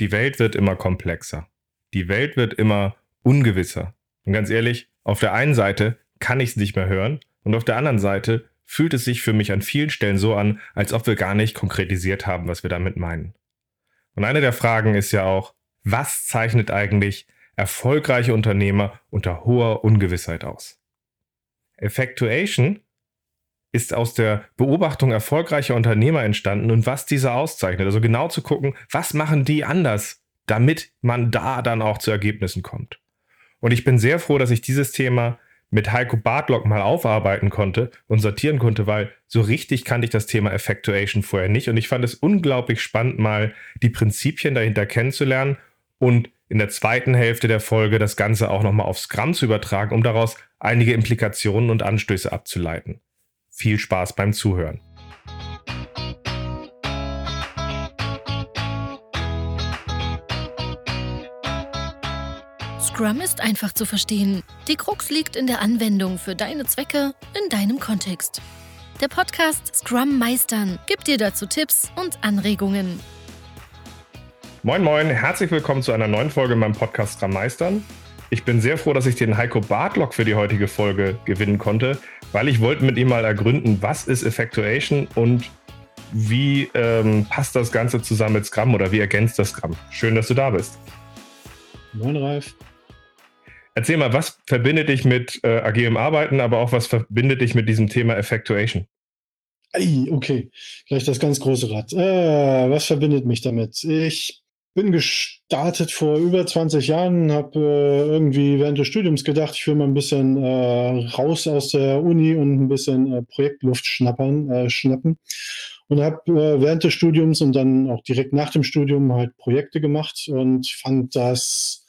Die Welt wird immer komplexer. Die Welt wird immer ungewisser. Und ganz ehrlich, auf der einen Seite kann ich es nicht mehr hören und auf der anderen Seite fühlt es sich für mich an vielen Stellen so an, als ob wir gar nicht konkretisiert haben, was wir damit meinen. Und eine der Fragen ist ja auch, was zeichnet eigentlich erfolgreiche Unternehmer unter hoher Ungewissheit aus? Effectuation ist aus der Beobachtung erfolgreicher Unternehmer entstanden und was diese auszeichnet. Also genau zu gucken, was machen die anders, damit man da dann auch zu Ergebnissen kommt. Und ich bin sehr froh, dass ich dieses Thema mit Heiko Bartlock mal aufarbeiten konnte und sortieren konnte, weil so richtig kannte ich das Thema Effectuation vorher nicht. Und ich fand es unglaublich spannend, mal die Prinzipien dahinter kennenzulernen und in der zweiten Hälfte der Folge das Ganze auch nochmal auf Scrum zu übertragen, um daraus einige Implikationen und Anstöße abzuleiten. Viel Spaß beim Zuhören. Scrum ist einfach zu verstehen. Die Krux liegt in der Anwendung für deine Zwecke in deinem Kontext. Der Podcast Scrum Meistern gibt dir dazu Tipps und Anregungen. Moin Moin, herzlich willkommen zu einer neuen Folge in meinem Podcast Scrum Meistern. Ich bin sehr froh, dass ich den Heiko Bartlock für die heutige Folge gewinnen konnte, weil ich wollte mit ihm mal ergründen, was ist Effectuation und wie ähm, passt das Ganze zusammen mit Scrum oder wie ergänzt das Scrum? Schön, dass du da bist. Moin, Ralf. Erzähl mal, was verbindet dich mit äh, agilem Arbeiten, aber auch was verbindet dich mit diesem Thema Effectuation? Okay, gleich das ganz große Rad. Äh, was verbindet mich damit? Ich bin gestartet vor über 20 Jahren, habe äh, irgendwie während des Studiums gedacht, ich will mal ein bisschen äh, raus aus der Uni und ein bisschen äh, Projektluft schnappern, äh, schnappen. Und habe äh, während des Studiums und dann auch direkt nach dem Studium halt Projekte gemacht und fand das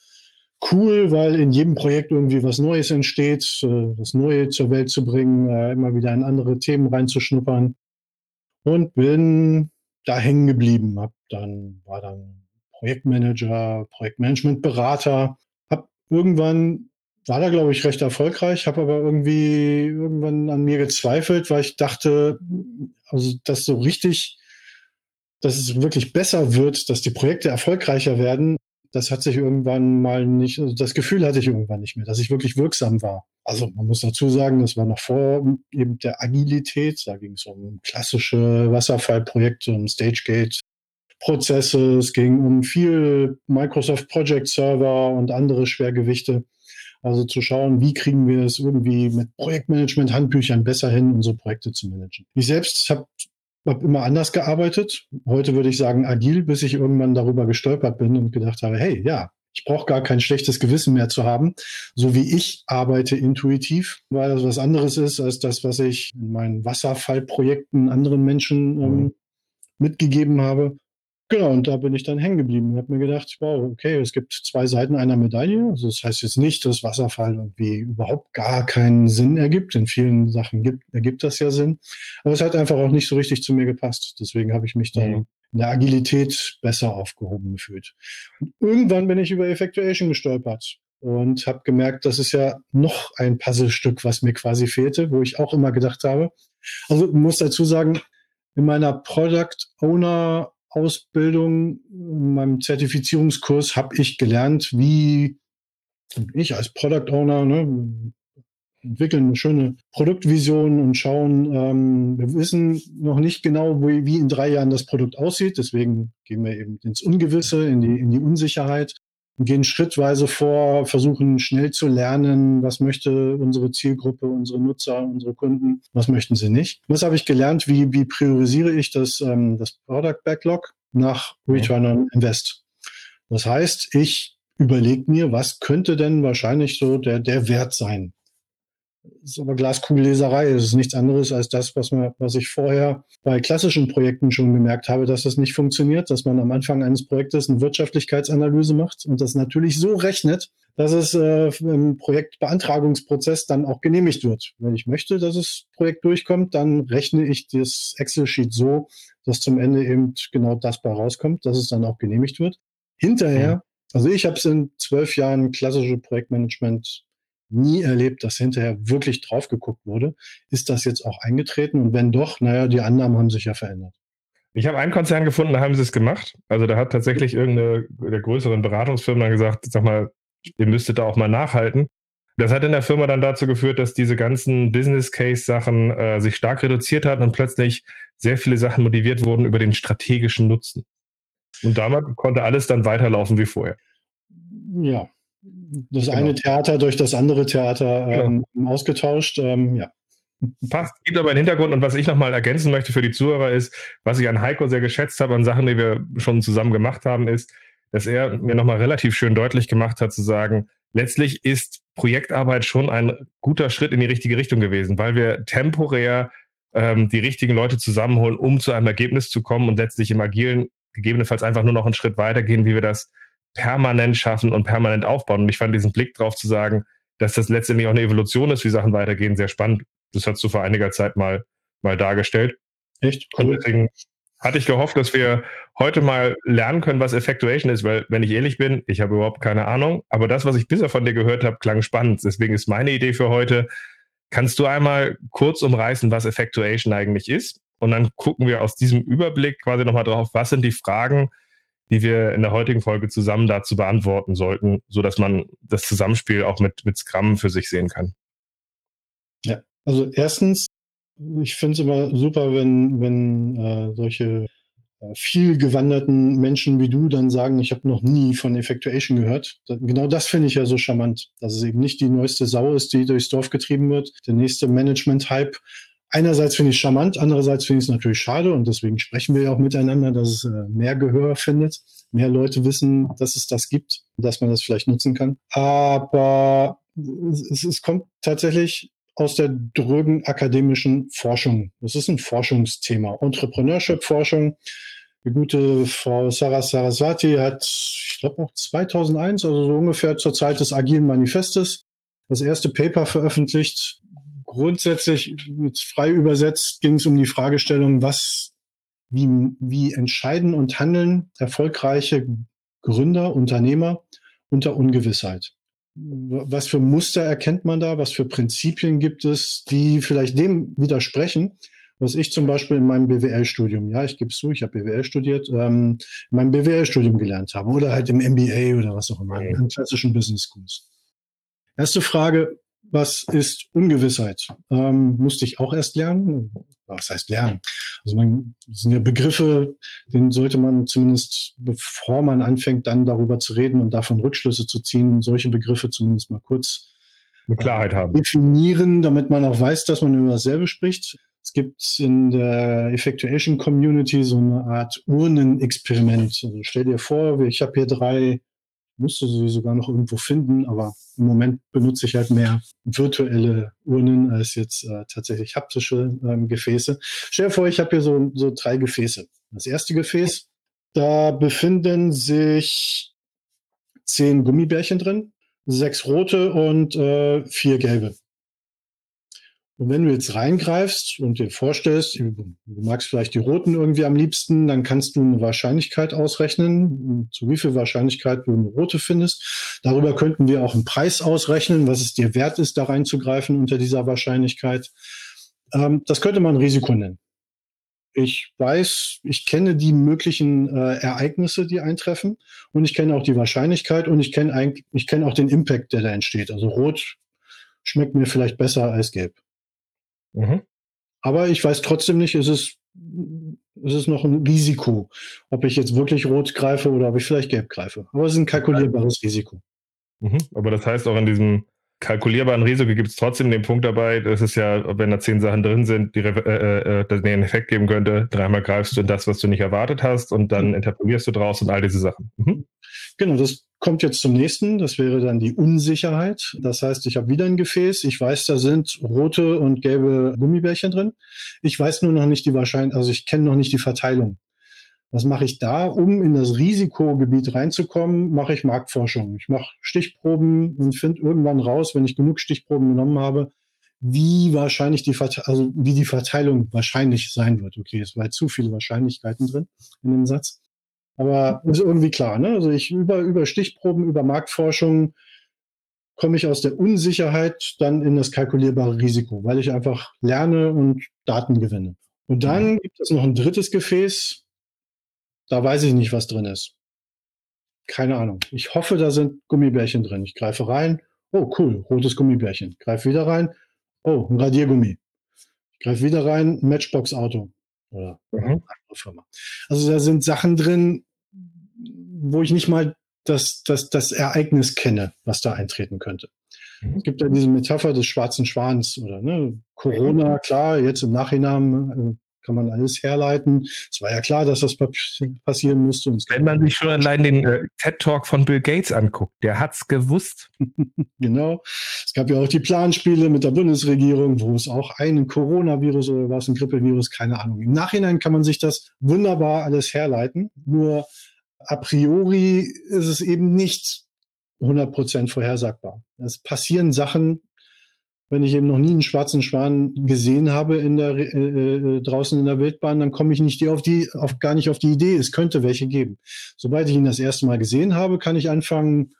cool, weil in jedem Projekt irgendwie was Neues entsteht, äh, das Neue zur Welt zu bringen, immer wieder in andere Themen reinzuschnuppern. Und bin da hängen geblieben. Hab dann, war dann Projektmanager, Projektmanagementberater. Hab irgendwann, war da glaube ich recht erfolgreich, habe aber irgendwie irgendwann an mir gezweifelt, weil ich dachte, also dass so richtig, dass es wirklich besser wird, dass die Projekte erfolgreicher werden, das hat sich irgendwann mal nicht, also das Gefühl hatte ich irgendwann nicht mehr, dass ich wirklich wirksam war. Also man muss dazu sagen, das war noch vor eben der Agilität. Da ging es um klassische Wasserfallprojekte, um StageGate, Prozesse, es ging um viel Microsoft Project Server und andere Schwergewichte. Also zu schauen, wie kriegen wir es irgendwie mit Projektmanagement, Handbüchern besser hin, unsere Projekte zu managen. Ich selbst habe hab immer anders gearbeitet. Heute würde ich sagen agil, bis ich irgendwann darüber gestolpert bin und gedacht habe, hey, ja, ich brauche gar kein schlechtes Gewissen mehr zu haben. So wie ich arbeite intuitiv, weil das was anderes ist als das, was ich in meinen Wasserfallprojekten anderen Menschen ähm, mhm. mitgegeben habe. Genau, und da bin ich dann hängen geblieben und habe mir gedacht, wow, okay, es gibt zwei Seiten einer Medaille. Also das heißt jetzt nicht, dass Wasserfall irgendwie überhaupt gar keinen Sinn ergibt. In vielen Sachen gibt, ergibt das ja Sinn. Aber es hat einfach auch nicht so richtig zu mir gepasst. Deswegen habe ich mich dann mhm. in der Agilität besser aufgehoben gefühlt. Und irgendwann bin ich über Effectuation gestolpert und habe gemerkt, das ist ja noch ein Puzzlestück, was mir quasi fehlte, wo ich auch immer gedacht habe. Also muss dazu sagen, in meiner Product Owner Ausbildung, in meinem Zertifizierungskurs habe ich gelernt, wie ich als Product Owner ne, entwickeln eine schöne Produktvision und schauen, ähm, wir wissen noch nicht genau, wie, wie in drei Jahren das Produkt aussieht. Deswegen gehen wir eben ins Ungewisse, in die, in die Unsicherheit gehen schrittweise vor, versuchen schnell zu lernen, was möchte unsere Zielgruppe, unsere Nutzer, unsere Kunden, was möchten sie nicht. Was habe ich gelernt? Wie, wie priorisiere ich das, ähm, das Product Backlog nach Return on Invest? Das heißt, ich überlege mir, was könnte denn wahrscheinlich so der, der Wert sein ist aber Glaskugelleserei. Es ist nichts anderes als das, was, man, was ich vorher bei klassischen Projekten schon gemerkt habe, dass das nicht funktioniert, dass man am Anfang eines Projektes eine Wirtschaftlichkeitsanalyse macht und das natürlich so rechnet, dass es äh, im Projektbeantragungsprozess dann auch genehmigt wird. Wenn ich möchte, dass das Projekt durchkommt, dann rechne ich das Excel-Sheet so, dass zum Ende eben genau das bei rauskommt, dass es dann auch genehmigt wird. Hinterher, also ich habe es in zwölf Jahren klassische Projektmanagement nie erlebt, dass hinterher wirklich drauf geguckt wurde. Ist das jetzt auch eingetreten? Und wenn doch, naja, die Annahmen haben sich ja verändert. Ich habe einen Konzern gefunden, da haben sie es gemacht. Also da hat tatsächlich irgendeine der größeren Beratungsfirmen dann gesagt, sag mal, ihr müsstet da auch mal nachhalten. Das hat in der Firma dann dazu geführt, dass diese ganzen Business Case Sachen äh, sich stark reduziert hatten und plötzlich sehr viele Sachen motiviert wurden über den strategischen Nutzen. Und damit konnte alles dann weiterlaufen wie vorher. Ja, das genau. eine Theater durch das andere Theater ähm, genau. ausgetauscht. Ähm, ja. Passt, gibt aber einen Hintergrund und was ich nochmal ergänzen möchte für die Zuhörer ist, was ich an Heiko sehr geschätzt habe, an Sachen, die wir schon zusammen gemacht haben, ist, dass er mir nochmal relativ schön deutlich gemacht hat, zu sagen, letztlich ist Projektarbeit schon ein guter Schritt in die richtige Richtung gewesen, weil wir temporär ähm, die richtigen Leute zusammenholen, um zu einem Ergebnis zu kommen und letztlich im Agilen gegebenenfalls einfach nur noch einen Schritt weitergehen, wie wir das permanent schaffen und permanent aufbauen. Und ich fand diesen Blick drauf zu sagen, dass das letztendlich auch eine Evolution ist, wie Sachen weitergehen, sehr spannend. Das hast du vor einiger Zeit mal, mal dargestellt. Echt? Cool. Und deswegen hatte ich gehofft, dass wir heute mal lernen können, was Effectuation ist, weil, wenn ich ehrlich bin, ich habe überhaupt keine Ahnung. Aber das, was ich bisher von dir gehört habe, klang spannend. Deswegen ist meine Idee für heute, kannst du einmal kurz umreißen, was Effectuation eigentlich ist? Und dann gucken wir aus diesem Überblick quasi nochmal drauf, was sind die Fragen, die wir in der heutigen Folge zusammen dazu beantworten sollten, so dass man das Zusammenspiel auch mit, mit Scrum für sich sehen kann. Ja, also erstens, ich finde es immer super, wenn, wenn äh, solche äh, viel gewanderten Menschen wie du dann sagen, ich habe noch nie von Effectuation gehört. Genau das finde ich ja so charmant, dass es eben nicht die neueste Sau ist, die durchs Dorf getrieben wird, der nächste Management-Hype. Einerseits finde ich es charmant, andererseits finde ich es natürlich schade und deswegen sprechen wir ja auch miteinander, dass es äh, mehr Gehör findet, mehr Leute wissen, dass es das gibt, dass man das vielleicht nutzen kann. Aber es, es kommt tatsächlich aus der drögen akademischen Forschung. Das ist ein Forschungsthema. Entrepreneurship-Forschung. Die gute Frau Sarah Saraswati hat, ich glaube auch 2001, also so ungefähr zur Zeit des Agilen Manifestes, das erste Paper veröffentlicht. Grundsätzlich, frei übersetzt, ging es um die Fragestellung, was, wie, wie entscheiden und handeln erfolgreiche Gründer, Unternehmer unter Ungewissheit was für Muster erkennt man da? Was für Prinzipien gibt es, die vielleicht dem widersprechen? Was ich zum Beispiel in meinem BWL-Studium, ja, ich gebe es zu, ich habe BWL studiert, ähm, in meinem BWL-Studium gelernt habe oder halt im MBA oder was auch immer, in klassischen Business Schools. Erste Frage, was ist Ungewissheit? Ähm, musste ich auch erst lernen. Was heißt lernen? Also man, das sind ja Begriffe, den sollte man zumindest, bevor man anfängt, dann darüber zu reden und davon Rückschlüsse zu ziehen, solche Begriffe zumindest mal kurz Mit Klarheit haben. definieren, damit man auch weiß, dass man über dasselbe spricht. Es gibt in der Effectuation Community so eine Art Urnenexperiment. Also stell dir vor, ich habe hier drei müsste sie sogar noch irgendwo finden, aber im Moment benutze ich halt mehr virtuelle Urnen als jetzt äh, tatsächlich haptische ähm, Gefäße. Stell dir vor, ich habe hier so, so drei Gefäße. Das erste Gefäß, da befinden sich zehn Gummibärchen drin, sechs rote und äh, vier gelbe. Und wenn du jetzt reingreifst und dir vorstellst, du magst vielleicht die roten irgendwie am liebsten, dann kannst du eine Wahrscheinlichkeit ausrechnen, zu wie viel Wahrscheinlichkeit du eine rote findest. Darüber könnten wir auch einen Preis ausrechnen, was es dir wert ist, da reinzugreifen unter dieser Wahrscheinlichkeit. Ähm, das könnte man Risiko nennen. Ich weiß, ich kenne die möglichen äh, Ereignisse, die eintreffen und ich kenne auch die Wahrscheinlichkeit und ich kenne ich kenne auch den Impact, der da entsteht. Also rot schmeckt mir vielleicht besser als gelb. Mhm. Aber ich weiß trotzdem nicht, ist es, ist es noch ein Risiko, ob ich jetzt wirklich rot greife oder ob ich vielleicht gelb greife. Aber es ist ein kalkulierbares Risiko. Mhm. Aber das heißt auch in diesem kalkulierbaren Risiko gibt es trotzdem den Punkt dabei, dass es ja, wenn da zehn Sachen drin sind, die äh, äh, den Effekt geben könnte, dreimal greifst du in das, was du nicht erwartet hast und dann mhm. interpolierst du draus und all diese Sachen. Mhm. Genau, das kommt jetzt zum nächsten. Das wäre dann die Unsicherheit. Das heißt, ich habe wieder ein Gefäß. Ich weiß, da sind rote und gelbe Gummibärchen drin. Ich weiß nur noch nicht die Wahrscheinlichkeit, also ich kenne noch nicht die Verteilung. Was mache ich da, um in das Risikogebiet reinzukommen? Mache ich Marktforschung. Ich mache Stichproben und finde irgendwann raus, wenn ich genug Stichproben genommen habe, wie wahrscheinlich die, also wie die Verteilung wahrscheinlich sein wird. Okay, es war zu viele Wahrscheinlichkeiten drin in dem Satz. Aber ist irgendwie klar, ne? Also ich über, über Stichproben, über Marktforschung komme ich aus der Unsicherheit dann in das kalkulierbare Risiko, weil ich einfach lerne und Daten gewinne. Und dann mhm. gibt es noch ein drittes Gefäß, da weiß ich nicht, was drin ist. Keine Ahnung. Ich hoffe, da sind Gummibärchen drin. Ich greife rein. Oh, cool, rotes Gummibärchen. Greife wieder rein. Oh, ein Radiergummi. Ich greife wieder rein, Matchbox-Auto. Oder mhm. andere Firma. Also da sind Sachen drin, wo ich nicht mal das, das, das Ereignis kenne, was da eintreten könnte. Es gibt ja diese Metapher des schwarzen Schwans oder ne, Corona, klar, jetzt im Nachhinein äh, kann man alles herleiten. Es war ja klar, dass das passieren musste. Wenn man sich schon allein den äh, TED-Talk von Bill Gates anguckt, der hat es gewusst. genau. Es gab ja auch die Planspiele mit der Bundesregierung, wo es auch einen Coronavirus oder war es ein Grippevirus, keine Ahnung. Im Nachhinein kann man sich das wunderbar alles herleiten. Nur a priori ist es eben nicht 100% vorhersagbar. Es passieren Sachen, wenn ich eben noch nie einen schwarzen Schwan gesehen habe in der, äh, äh, draußen in der Wildbahn, dann komme ich nicht auf die, auf, gar nicht auf die Idee, es könnte welche geben. Sobald ich ihn das erste Mal gesehen habe, kann ich anfangen,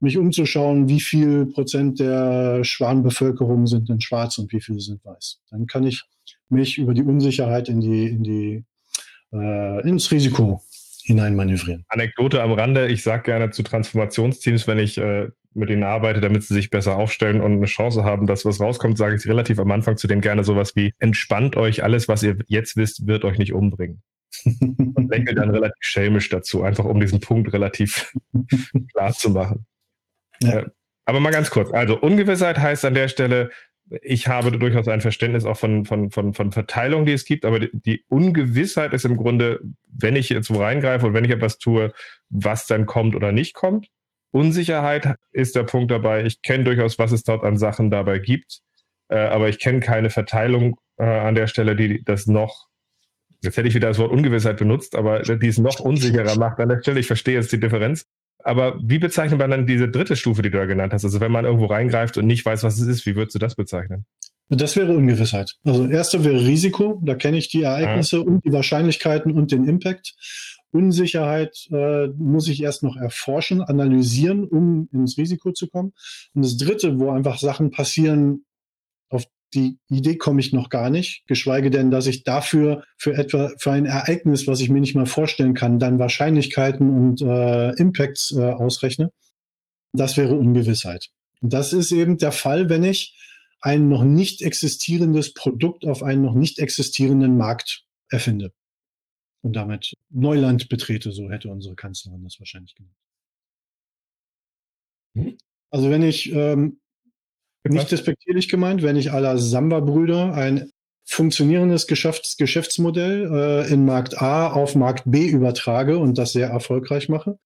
mich umzuschauen, wie viel Prozent der Schwanbevölkerung sind denn schwarz und wie viele sind weiß. Dann kann ich mich über die Unsicherheit in die, in die, äh, ins Risiko hineinmanövrieren. Anekdote am Rande, ich sage gerne zu Transformationsteams, wenn ich äh, mit denen arbeite, damit sie sich besser aufstellen und eine Chance haben, dass was rauskommt, sage ich relativ am Anfang zu denen gerne sowas wie, entspannt euch, alles, was ihr jetzt wisst, wird euch nicht umbringen. und lächelt dann relativ schelmisch dazu, einfach um diesen Punkt relativ klar zu machen. Ja. Äh, aber mal ganz kurz, also Ungewissheit heißt an der Stelle, ich habe durchaus ein Verständnis auch von, von, von, von Verteilungen, die es gibt, aber die, die Ungewissheit ist im Grunde, wenn ich jetzt wo reingreife und wenn ich etwas tue, was dann kommt oder nicht kommt. Unsicherheit ist der Punkt dabei. Ich kenne durchaus, was es dort an Sachen dabei gibt, äh, aber ich kenne keine Verteilung äh, an der Stelle, die das noch, jetzt hätte ich wieder das Wort Ungewissheit benutzt, aber die es noch unsicherer macht an der Stelle. Ich verstehe jetzt die Differenz. Aber wie bezeichnet man dann diese dritte Stufe, die du da genannt hast? Also wenn man irgendwo reingreift und nicht weiß, was es ist, wie würdest du das bezeichnen? Das wäre Ungewissheit. Also erste wäre Risiko, da kenne ich die Ereignisse ja. und die Wahrscheinlichkeiten und den Impact. Unsicherheit äh, muss ich erst noch erforschen, analysieren, um ins Risiko zu kommen. Und das dritte, wo einfach Sachen passieren, die Idee komme ich noch gar nicht, geschweige denn, dass ich dafür für etwa für ein Ereignis, was ich mir nicht mal vorstellen kann, dann Wahrscheinlichkeiten und äh, Impacts äh, ausrechne. Das wäre Ungewissheit. Und das ist eben der Fall, wenn ich ein noch nicht existierendes Produkt auf einen noch nicht existierenden Markt erfinde und damit Neuland betrete, so hätte unsere Kanzlerin das wahrscheinlich genannt. Hm? Also wenn ich ähm, nicht despektierlich gemeint, wenn ich aller Samba-Brüder ein funktionierendes Geschäfts Geschäftsmodell äh, in Markt A auf Markt B übertrage und das sehr erfolgreich mache,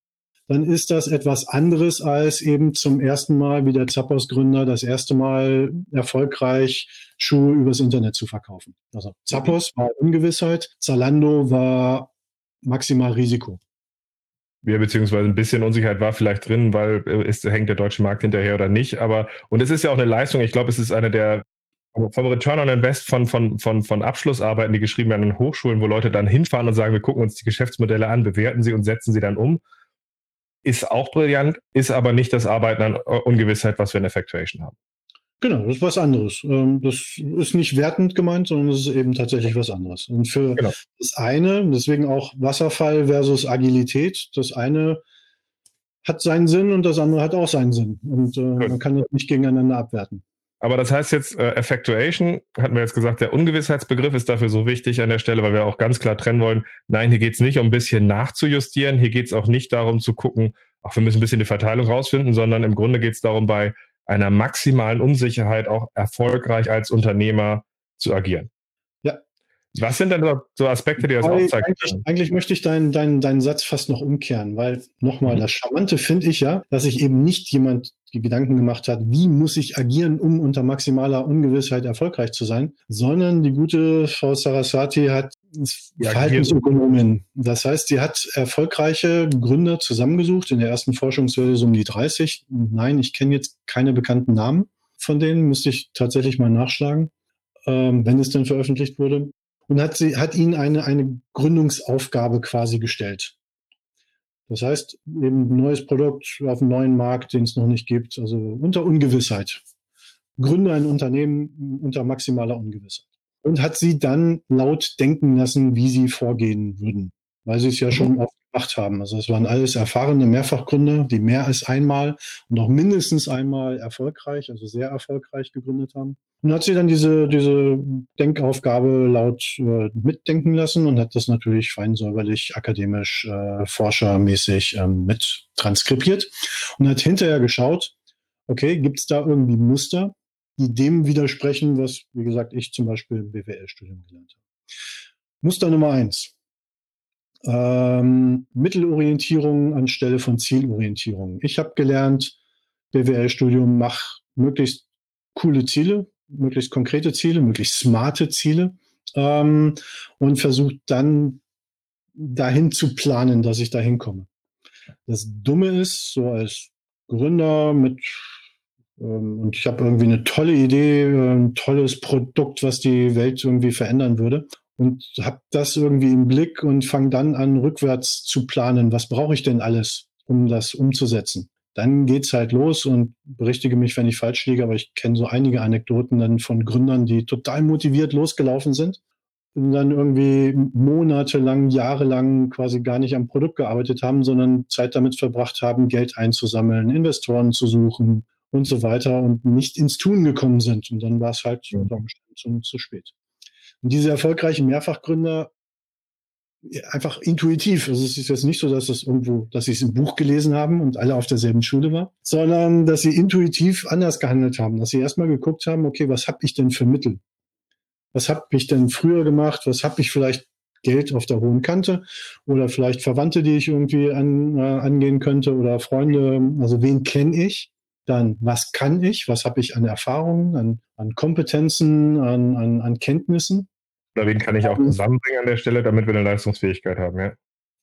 dann ist das etwas anderes als eben zum ersten Mal wie der Zappos-Gründer das erste Mal erfolgreich Schuhe übers Internet zu verkaufen. Also Zappos war Ungewissheit, Zalando war maximal Risiko. Ja, beziehungsweise ein bisschen Unsicherheit war vielleicht drin, weil äh, hängt der deutsche Markt hinterher oder nicht. Aber, und es ist ja auch eine Leistung, ich glaube, es ist eine der vom Return on Invest von, von, von, von Abschlussarbeiten, die geschrieben werden an Hochschulen, wo Leute dann hinfahren und sagen, wir gucken uns die Geschäftsmodelle an, bewerten sie und setzen sie dann um, ist auch brillant, ist aber nicht das Arbeiten an Ungewissheit, was wir in Effectuation haben. Genau, das ist was anderes. Ähm, das ist nicht wertend gemeint, sondern es ist eben tatsächlich was anderes. Und für genau. das eine, deswegen auch Wasserfall versus Agilität, das eine hat seinen Sinn und das andere hat auch seinen Sinn. Und äh, man kann das nicht gegeneinander abwerten. Aber das heißt jetzt, äh, Effectuation, hatten wir jetzt gesagt, der Ungewissheitsbegriff ist dafür so wichtig an der Stelle, weil wir auch ganz klar trennen wollen, nein, hier geht es nicht um ein bisschen nachzujustieren, hier geht es auch nicht darum zu gucken, auch wir müssen ein bisschen die Verteilung rausfinden, sondern im Grunde geht es darum, bei einer maximalen Unsicherheit auch erfolgreich als Unternehmer zu agieren. Ja. Was sind denn so Aspekte, die das weil aufzeigen? Eigentlich, eigentlich, möchte ich deinen, deinen, deinen Satz fast noch umkehren, weil nochmal, mhm. das Charmante finde ich ja, dass sich eben nicht jemand die Gedanken gemacht hat, wie muss ich agieren, um unter maximaler Ungewissheit erfolgreich zu sein, sondern die gute Frau Saraswati hat ja, Verhaltensökonomin. Das heißt, sie hat erfolgreiche Gründer zusammengesucht. In der ersten Forschungswelle so um die 30. Nein, ich kenne jetzt keine bekannten Namen von denen, müsste ich tatsächlich mal nachschlagen, ähm, wenn es denn veröffentlicht wurde. Und hat, sie, hat ihnen eine, eine Gründungsaufgabe quasi gestellt. Das heißt, eben ein neues Produkt auf einem neuen Markt, den es noch nicht gibt, also unter Ungewissheit. Gründe ein Unternehmen unter maximaler Ungewissheit und hat sie dann laut denken lassen, wie sie vorgehen würden. weil sie es ja schon oft gemacht haben. Also es waren alles erfahrene Mehrfachgründer, die mehr als einmal und auch mindestens einmal erfolgreich, also sehr erfolgreich gegründet haben. Und hat sie dann diese, diese Denkaufgabe laut äh, mitdenken lassen und hat das natürlich fein säuberlich, akademisch, äh, forschermäßig ähm, mit transkribiert und hat hinterher geschaut, okay, gibt es da irgendwie Muster, dem widersprechen, was, wie gesagt, ich zum Beispiel im BWL-Studium gelernt habe. Muster Nummer eins. Ähm, Mittelorientierung anstelle von Zielorientierung. Ich habe gelernt, BWL-Studium, mach möglichst coole Ziele, möglichst konkrete Ziele, möglichst smarte Ziele ähm, und versucht dann dahin zu planen, dass ich dahin komme. Das Dumme ist, so als Gründer mit und ich habe irgendwie eine tolle Idee, ein tolles Produkt, was die Welt irgendwie verändern würde und habe das irgendwie im Blick und fange dann an, rückwärts zu planen. Was brauche ich denn alles, um das umzusetzen? Dann geht's halt los und berichtige mich, wenn ich falsch liege, aber ich kenne so einige Anekdoten dann von Gründern, die total motiviert losgelaufen sind und dann irgendwie monatelang, jahrelang quasi gar nicht am Produkt gearbeitet haben, sondern Zeit damit verbracht haben, Geld einzusammeln, Investoren zu suchen und so weiter und nicht ins Tun gekommen sind. Und dann war es halt unter Umständen zu spät. Und diese erfolgreichen Mehrfachgründer einfach intuitiv. Also es ist jetzt nicht so, dass es irgendwo, dass sie es im Buch gelesen haben und alle auf derselben Schule war, sondern dass sie intuitiv anders gehandelt haben, dass sie erstmal geguckt haben, okay, was habe ich denn für Mittel? Was habe ich denn früher gemacht? Was habe ich vielleicht Geld auf der hohen Kante oder vielleicht Verwandte, die ich irgendwie an, äh, angehen könnte oder Freunde. Also wen kenne ich? Dann, was kann ich? Was habe ich an Erfahrungen, an, an Kompetenzen, an, an, an Kenntnissen? Oder wen kann ich auch zusammenbringen an der Stelle, damit wir eine Leistungsfähigkeit haben, ja?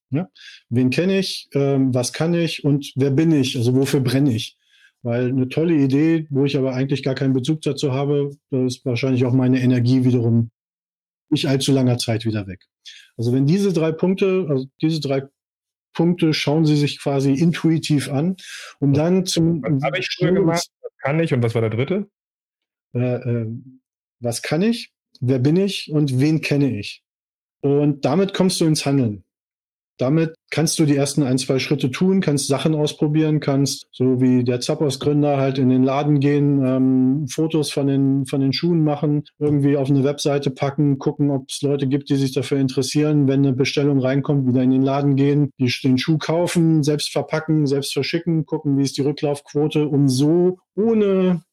Ja, wen kenne ich, ähm, was kann ich und wer bin ich? Also wofür brenne ich? Weil eine tolle Idee, wo ich aber eigentlich gar keinen Bezug dazu habe, da ist wahrscheinlich auch meine Energie wiederum nicht allzu langer Zeit wieder weg. Also wenn diese drei Punkte, also diese drei Punkte schauen Sie sich quasi intuitiv an, um dann zum. Was habe ich früher gemacht? Was kann ich? Und was war der dritte? Äh, äh, was kann ich? Wer bin ich? Und wen kenne ich? Und damit kommst du ins Handeln. Damit kannst du die ersten ein, zwei Schritte tun, kannst Sachen ausprobieren, kannst, so wie der Zappos-Gründer, halt in den Laden gehen, ähm, Fotos von den, von den Schuhen machen, irgendwie auf eine Webseite packen, gucken, ob es Leute gibt, die sich dafür interessieren. Wenn eine Bestellung reinkommt, wieder in den Laden gehen, die, den Schuh kaufen, selbst verpacken, selbst verschicken, gucken, wie ist die Rücklaufquote, um so ohne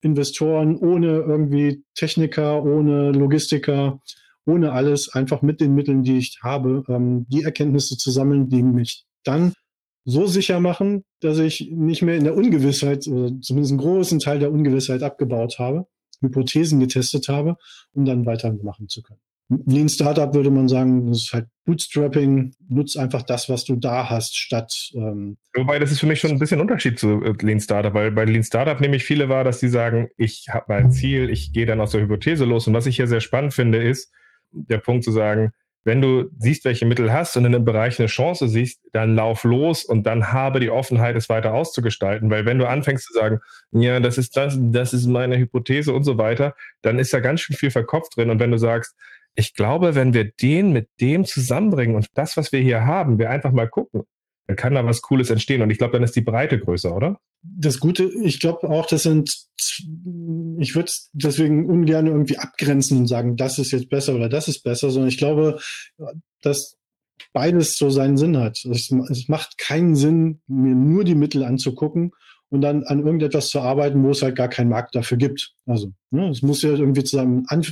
Investoren, ohne irgendwie Techniker, ohne Logistiker, ohne alles, einfach mit den Mitteln, die ich habe, ähm, die Erkenntnisse zu sammeln, die mich dann so sicher machen, dass ich nicht mehr in der Ungewissheit, oder zumindest einen großen Teil der Ungewissheit abgebaut habe, Hypothesen getestet habe, um dann weitermachen zu können. Lean Startup würde man sagen, das ist halt Bootstrapping, nutzt einfach das, was du da hast, statt. Ähm Wobei, das ist für mich schon ein bisschen Unterschied zu äh, Lean Startup, weil bei Lean Startup nämlich viele war, dass die sagen, ich habe mein Ziel, ich gehe dann aus der Hypothese los. Und was ich hier sehr spannend finde, ist, der Punkt zu sagen, wenn du siehst, welche Mittel hast und in einem Bereich eine Chance siehst, dann lauf los und dann habe die Offenheit, es weiter auszugestalten. Weil wenn du anfängst zu sagen, ja, das ist das, das ist meine Hypothese und so weiter, dann ist da ganz schön viel verkopft drin. Und wenn du sagst, ich glaube, wenn wir den mit dem zusammenbringen und das, was wir hier haben, wir einfach mal gucken, dann kann da was Cooles entstehen. Und ich glaube, dann ist die Breite größer, oder? Das Gute, ich glaube auch, das sind, ich würde deswegen ungern irgendwie abgrenzen und sagen, das ist jetzt besser oder das ist besser, sondern ich glaube, dass beides so seinen Sinn hat. Es, es macht keinen Sinn, mir nur die Mittel anzugucken und dann an irgendetwas zu arbeiten, wo es halt gar keinen Markt dafür gibt. Also ne, es muss ja irgendwie zusammen An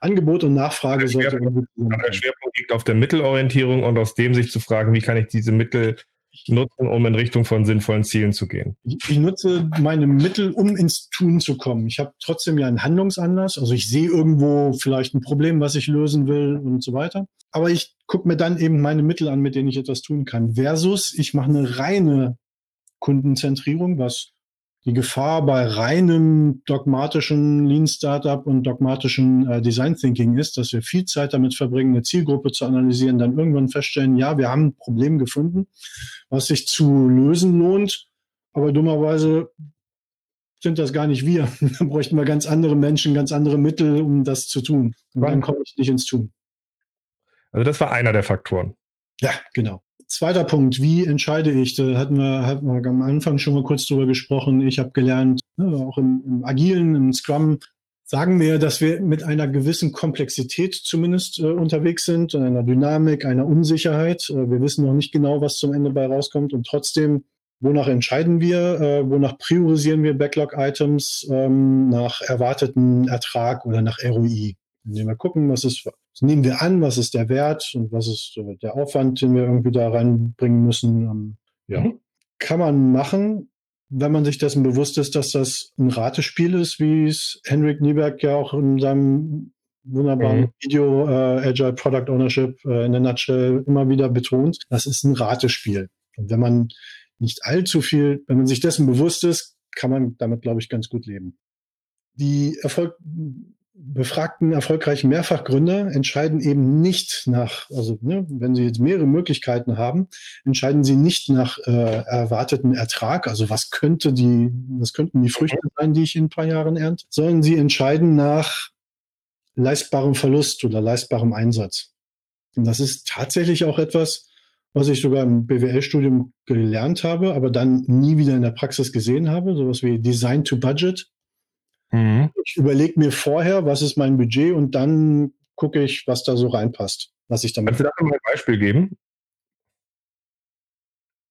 Angebot und Nachfrage der Schwerpunkt, Der Schwerpunkt liegt auf der Mittelorientierung und aus dem sich zu fragen, wie kann ich diese Mittel nutzen, um in Richtung von sinnvollen Zielen zu gehen? Ich, nutze meine Mittel, um ins Tun zu kommen. Ich habe trotzdem ja einen Handlungsanlass. Also ich sehe irgendwo vielleicht ein Problem, was ich lösen will und so weiter. Aber ich gucke mir dann eben meine Mittel an, mit denen ich etwas tun kann. Versus ich mache eine reine Kundenzentrierung, was die Gefahr bei reinem dogmatischen Lean Startup und dogmatischen äh, Design Thinking ist, dass wir viel Zeit damit verbringen, eine Zielgruppe zu analysieren, dann irgendwann feststellen, ja, wir haben ein Problem gefunden, was sich zu lösen lohnt, aber dummerweise sind das gar nicht wir. Da bräuchten wir ganz andere Menschen, ganz andere Mittel, um das zu tun. Und dann komme ich nicht ins Tun. Also das war einer der Faktoren. Ja, genau. Zweiter Punkt, wie entscheide ich? Da hatten wir, hatten wir am Anfang schon mal kurz drüber gesprochen. Ich habe gelernt, ne, auch im, im Agilen, im Scrum, sagen wir, dass wir mit einer gewissen Komplexität zumindest äh, unterwegs sind, einer Dynamik, einer Unsicherheit. Äh, wir wissen noch nicht genau, was zum Ende bei rauskommt und trotzdem, wonach entscheiden wir, äh, wonach priorisieren wir Backlog-Items ähm, nach erwarteten Ertrag oder nach ROI. Indem wir gucken, was ist, nehmen wir an, was ist der Wert und was ist äh, der Aufwand, den wir irgendwie da reinbringen müssen. Ähm, ja, mhm. kann man machen wenn man sich dessen bewusst ist, dass das ein Ratespiel ist, wie es Henrik Nieberg ja auch in seinem wunderbaren mhm. Video äh, Agile Product Ownership äh, in der Nutshell immer wieder betont, das ist ein Ratespiel. Und wenn man nicht allzu viel, wenn man sich dessen bewusst ist, kann man damit, glaube ich, ganz gut leben. Die Erfolg befragten erfolgreichen Mehrfachgründer entscheiden eben nicht nach, also ne, wenn sie jetzt mehrere Möglichkeiten haben, entscheiden sie nicht nach äh, erwarteten Ertrag, also was könnte die, was könnten die Früchte sein, die ich in ein paar Jahren ernte, sondern sie entscheiden nach leistbarem Verlust oder leistbarem Einsatz. Und das ist tatsächlich auch etwas, was ich sogar im BWL-Studium gelernt habe, aber dann nie wieder in der Praxis gesehen habe, sowas wie Design to Budget. Mhm. Ich überlege mir vorher, was ist mein Budget und dann gucke ich, was da so reinpasst. Was ich damit Kannst du da mal ein Beispiel geben?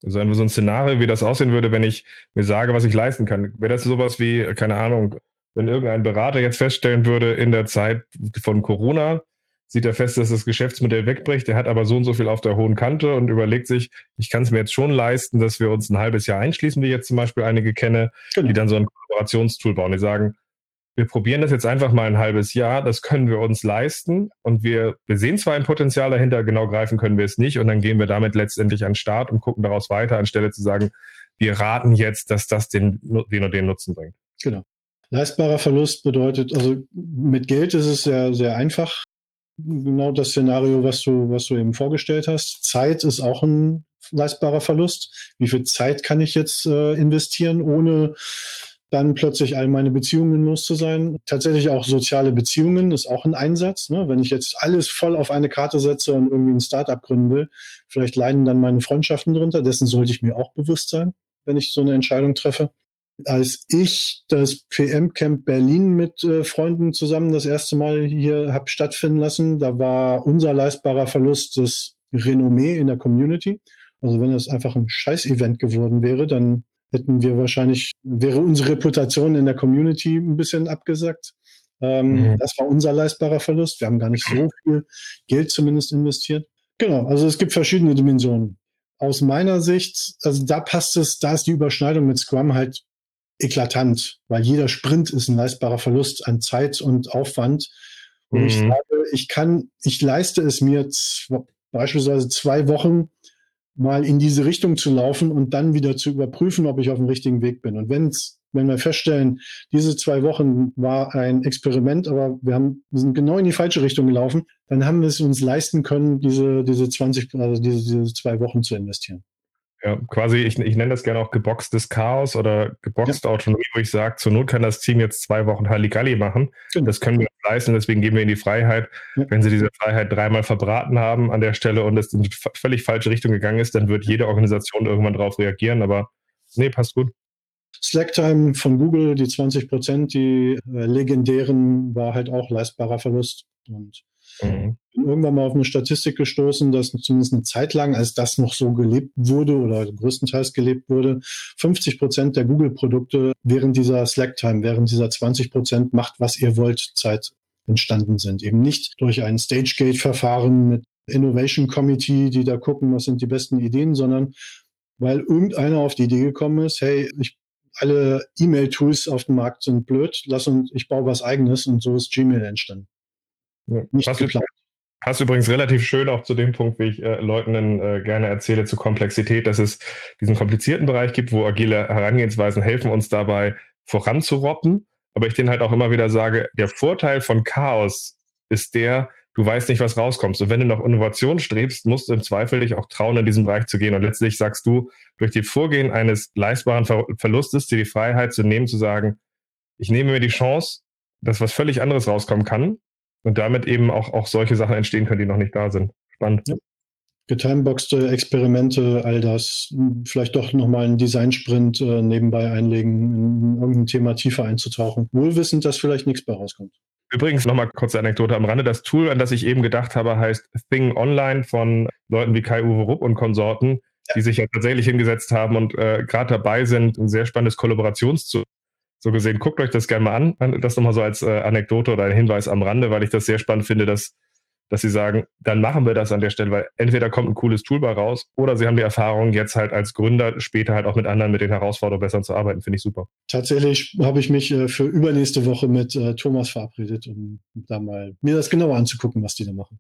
Also so ein Szenario, wie das aussehen würde, wenn ich mir sage, was ich leisten kann. Wäre das sowas wie, keine Ahnung, wenn irgendein Berater jetzt feststellen würde, in der Zeit von Corona sieht er fest, dass das Geschäftsmodell wegbricht, der hat aber so und so viel auf der hohen Kante und überlegt sich, ich kann es mir jetzt schon leisten, dass wir uns ein halbes Jahr einschließen, wie jetzt zum Beispiel einige kenne, genau. die dann so ein Kollaborationstool bauen. Die sagen, wir probieren das jetzt einfach mal ein halbes Jahr, das können wir uns leisten und wir, wir sehen zwar ein Potenzial dahinter, genau greifen können wir es nicht und dann gehen wir damit letztendlich an den Start und gucken daraus weiter, anstelle zu sagen, wir raten jetzt, dass das den, den den Nutzen bringt. Genau. Leistbarer Verlust bedeutet, also mit Geld ist es sehr, sehr einfach. Genau das Szenario, was du, was du eben vorgestellt hast. Zeit ist auch ein leistbarer Verlust. Wie viel Zeit kann ich jetzt äh, investieren, ohne dann plötzlich all meine Beziehungen los zu sein. Tatsächlich auch soziale Beziehungen ist auch ein Einsatz. Ne? Wenn ich jetzt alles voll auf eine Karte setze und irgendwie ein Startup gründen will, vielleicht leiden dann meine Freundschaften drunter. Dessen sollte ich mir auch bewusst sein, wenn ich so eine Entscheidung treffe. Als ich das PM-Camp Berlin mit äh, Freunden zusammen das erste Mal hier habe stattfinden lassen, da war unser leistbarer Verlust das Renommee in der Community. Also wenn es einfach ein Scheiß-Event geworden wäre, dann hätten wir wahrscheinlich, wäre unsere Reputation in der Community ein bisschen abgesackt. Ähm, mhm. Das war unser leistbarer Verlust. Wir haben gar nicht so viel Geld zumindest investiert. Genau, also es gibt verschiedene Dimensionen. Aus meiner Sicht, also da passt es, da ist die Überschneidung mit Scrum halt eklatant, weil jeder Sprint ist ein leistbarer Verlust an Zeit und Aufwand. Und mhm. ich sage, ich kann, ich leiste es mir beispielsweise zwei Wochen mal in diese Richtung zu laufen und dann wieder zu überprüfen, ob ich auf dem richtigen Weg bin. Und wenn's, wenn wir feststellen, diese zwei Wochen war ein Experiment, aber wir, haben, wir sind genau in die falsche Richtung gelaufen, dann haben wir es uns leisten können, diese, diese 20, also diese, diese zwei Wochen zu investieren. Ja, quasi, ich, ich nenne das gerne auch geboxtes Chaos oder geboxte ja. Autonomie, wo ich sage, zur Not kann das Team jetzt zwei Wochen Halligalli machen. Genau. Das können wir leisten, deswegen geben wir ihnen die Freiheit. Ja. Wenn sie diese Freiheit dreimal verbraten haben an der Stelle und es in die völlig falsche Richtung gegangen ist, dann wird jede Organisation irgendwann darauf reagieren. Aber nee, passt gut. Slacktime von Google, die 20 Prozent, die äh, legendären, war halt auch leistbarer Verlust. Und Mhm. Bin irgendwann mal auf eine Statistik gestoßen, dass zumindest eine Zeit lang, als das noch so gelebt wurde oder größtenteils gelebt wurde, 50 Prozent der Google-Produkte während dieser Slack-Time, während dieser 20 Prozent macht, was ihr wollt, Zeit entstanden sind. Eben nicht durch ein Stage-Gate-Verfahren mit Innovation Committee, die da gucken, was sind die besten Ideen, sondern weil irgendeiner auf die Idee gekommen ist, hey, ich alle E-Mail-Tools auf dem Markt sind blöd, lass uns, ich baue was eigenes und so ist Gmail entstanden. Nicht passt, geplant. Passt übrigens relativ schön auch zu dem Punkt, wie ich äh, Leuten dann, äh, gerne erzähle, zur Komplexität, dass es diesen komplizierten Bereich gibt, wo agile Herangehensweisen helfen uns dabei voranzuroppen. Aber ich denen halt auch immer wieder sage, der Vorteil von Chaos ist der, du weißt nicht, was rauskommt. Und wenn du nach Innovation strebst, musst du im Zweifel dich auch trauen, in diesen Bereich zu gehen. Und letztlich sagst du, durch die Vorgehen eines leistbaren Ver Verlustes dir die Freiheit zu nehmen, zu sagen, ich nehme mir die Chance, dass was völlig anderes rauskommen kann und damit eben auch, auch solche Sachen entstehen können, die noch nicht da sind. Spannend. Ja. getimeboxte Experimente, all das, vielleicht doch nochmal einen Design-Sprint äh, nebenbei einlegen, in irgendein Thema tiefer einzutauchen, wohlwissend, dass vielleicht nichts bei rauskommt. Übrigens nochmal kurze Anekdote am Rande. Das Tool, an das ich eben gedacht habe, heißt Thing Online von Leuten wie Kai-Uwe Rupp und Konsorten, ja. die sich ja tatsächlich hingesetzt haben und äh, gerade dabei sind, ein sehr spannendes Kollaborationstool so gesehen, guckt euch das gerne mal an. Das nochmal so als äh, Anekdote oder ein Hinweis am Rande, weil ich das sehr spannend finde, dass dass sie sagen, dann machen wir das an der Stelle, weil entweder kommt ein cooles Toolbar raus oder sie haben die Erfahrung, jetzt halt als Gründer später halt auch mit anderen, mit den Herausforderungen besser zu arbeiten. Finde ich super. Tatsächlich habe ich mich äh, für übernächste Woche mit äh, Thomas verabredet, um da mal mir das genauer anzugucken, was die da machen.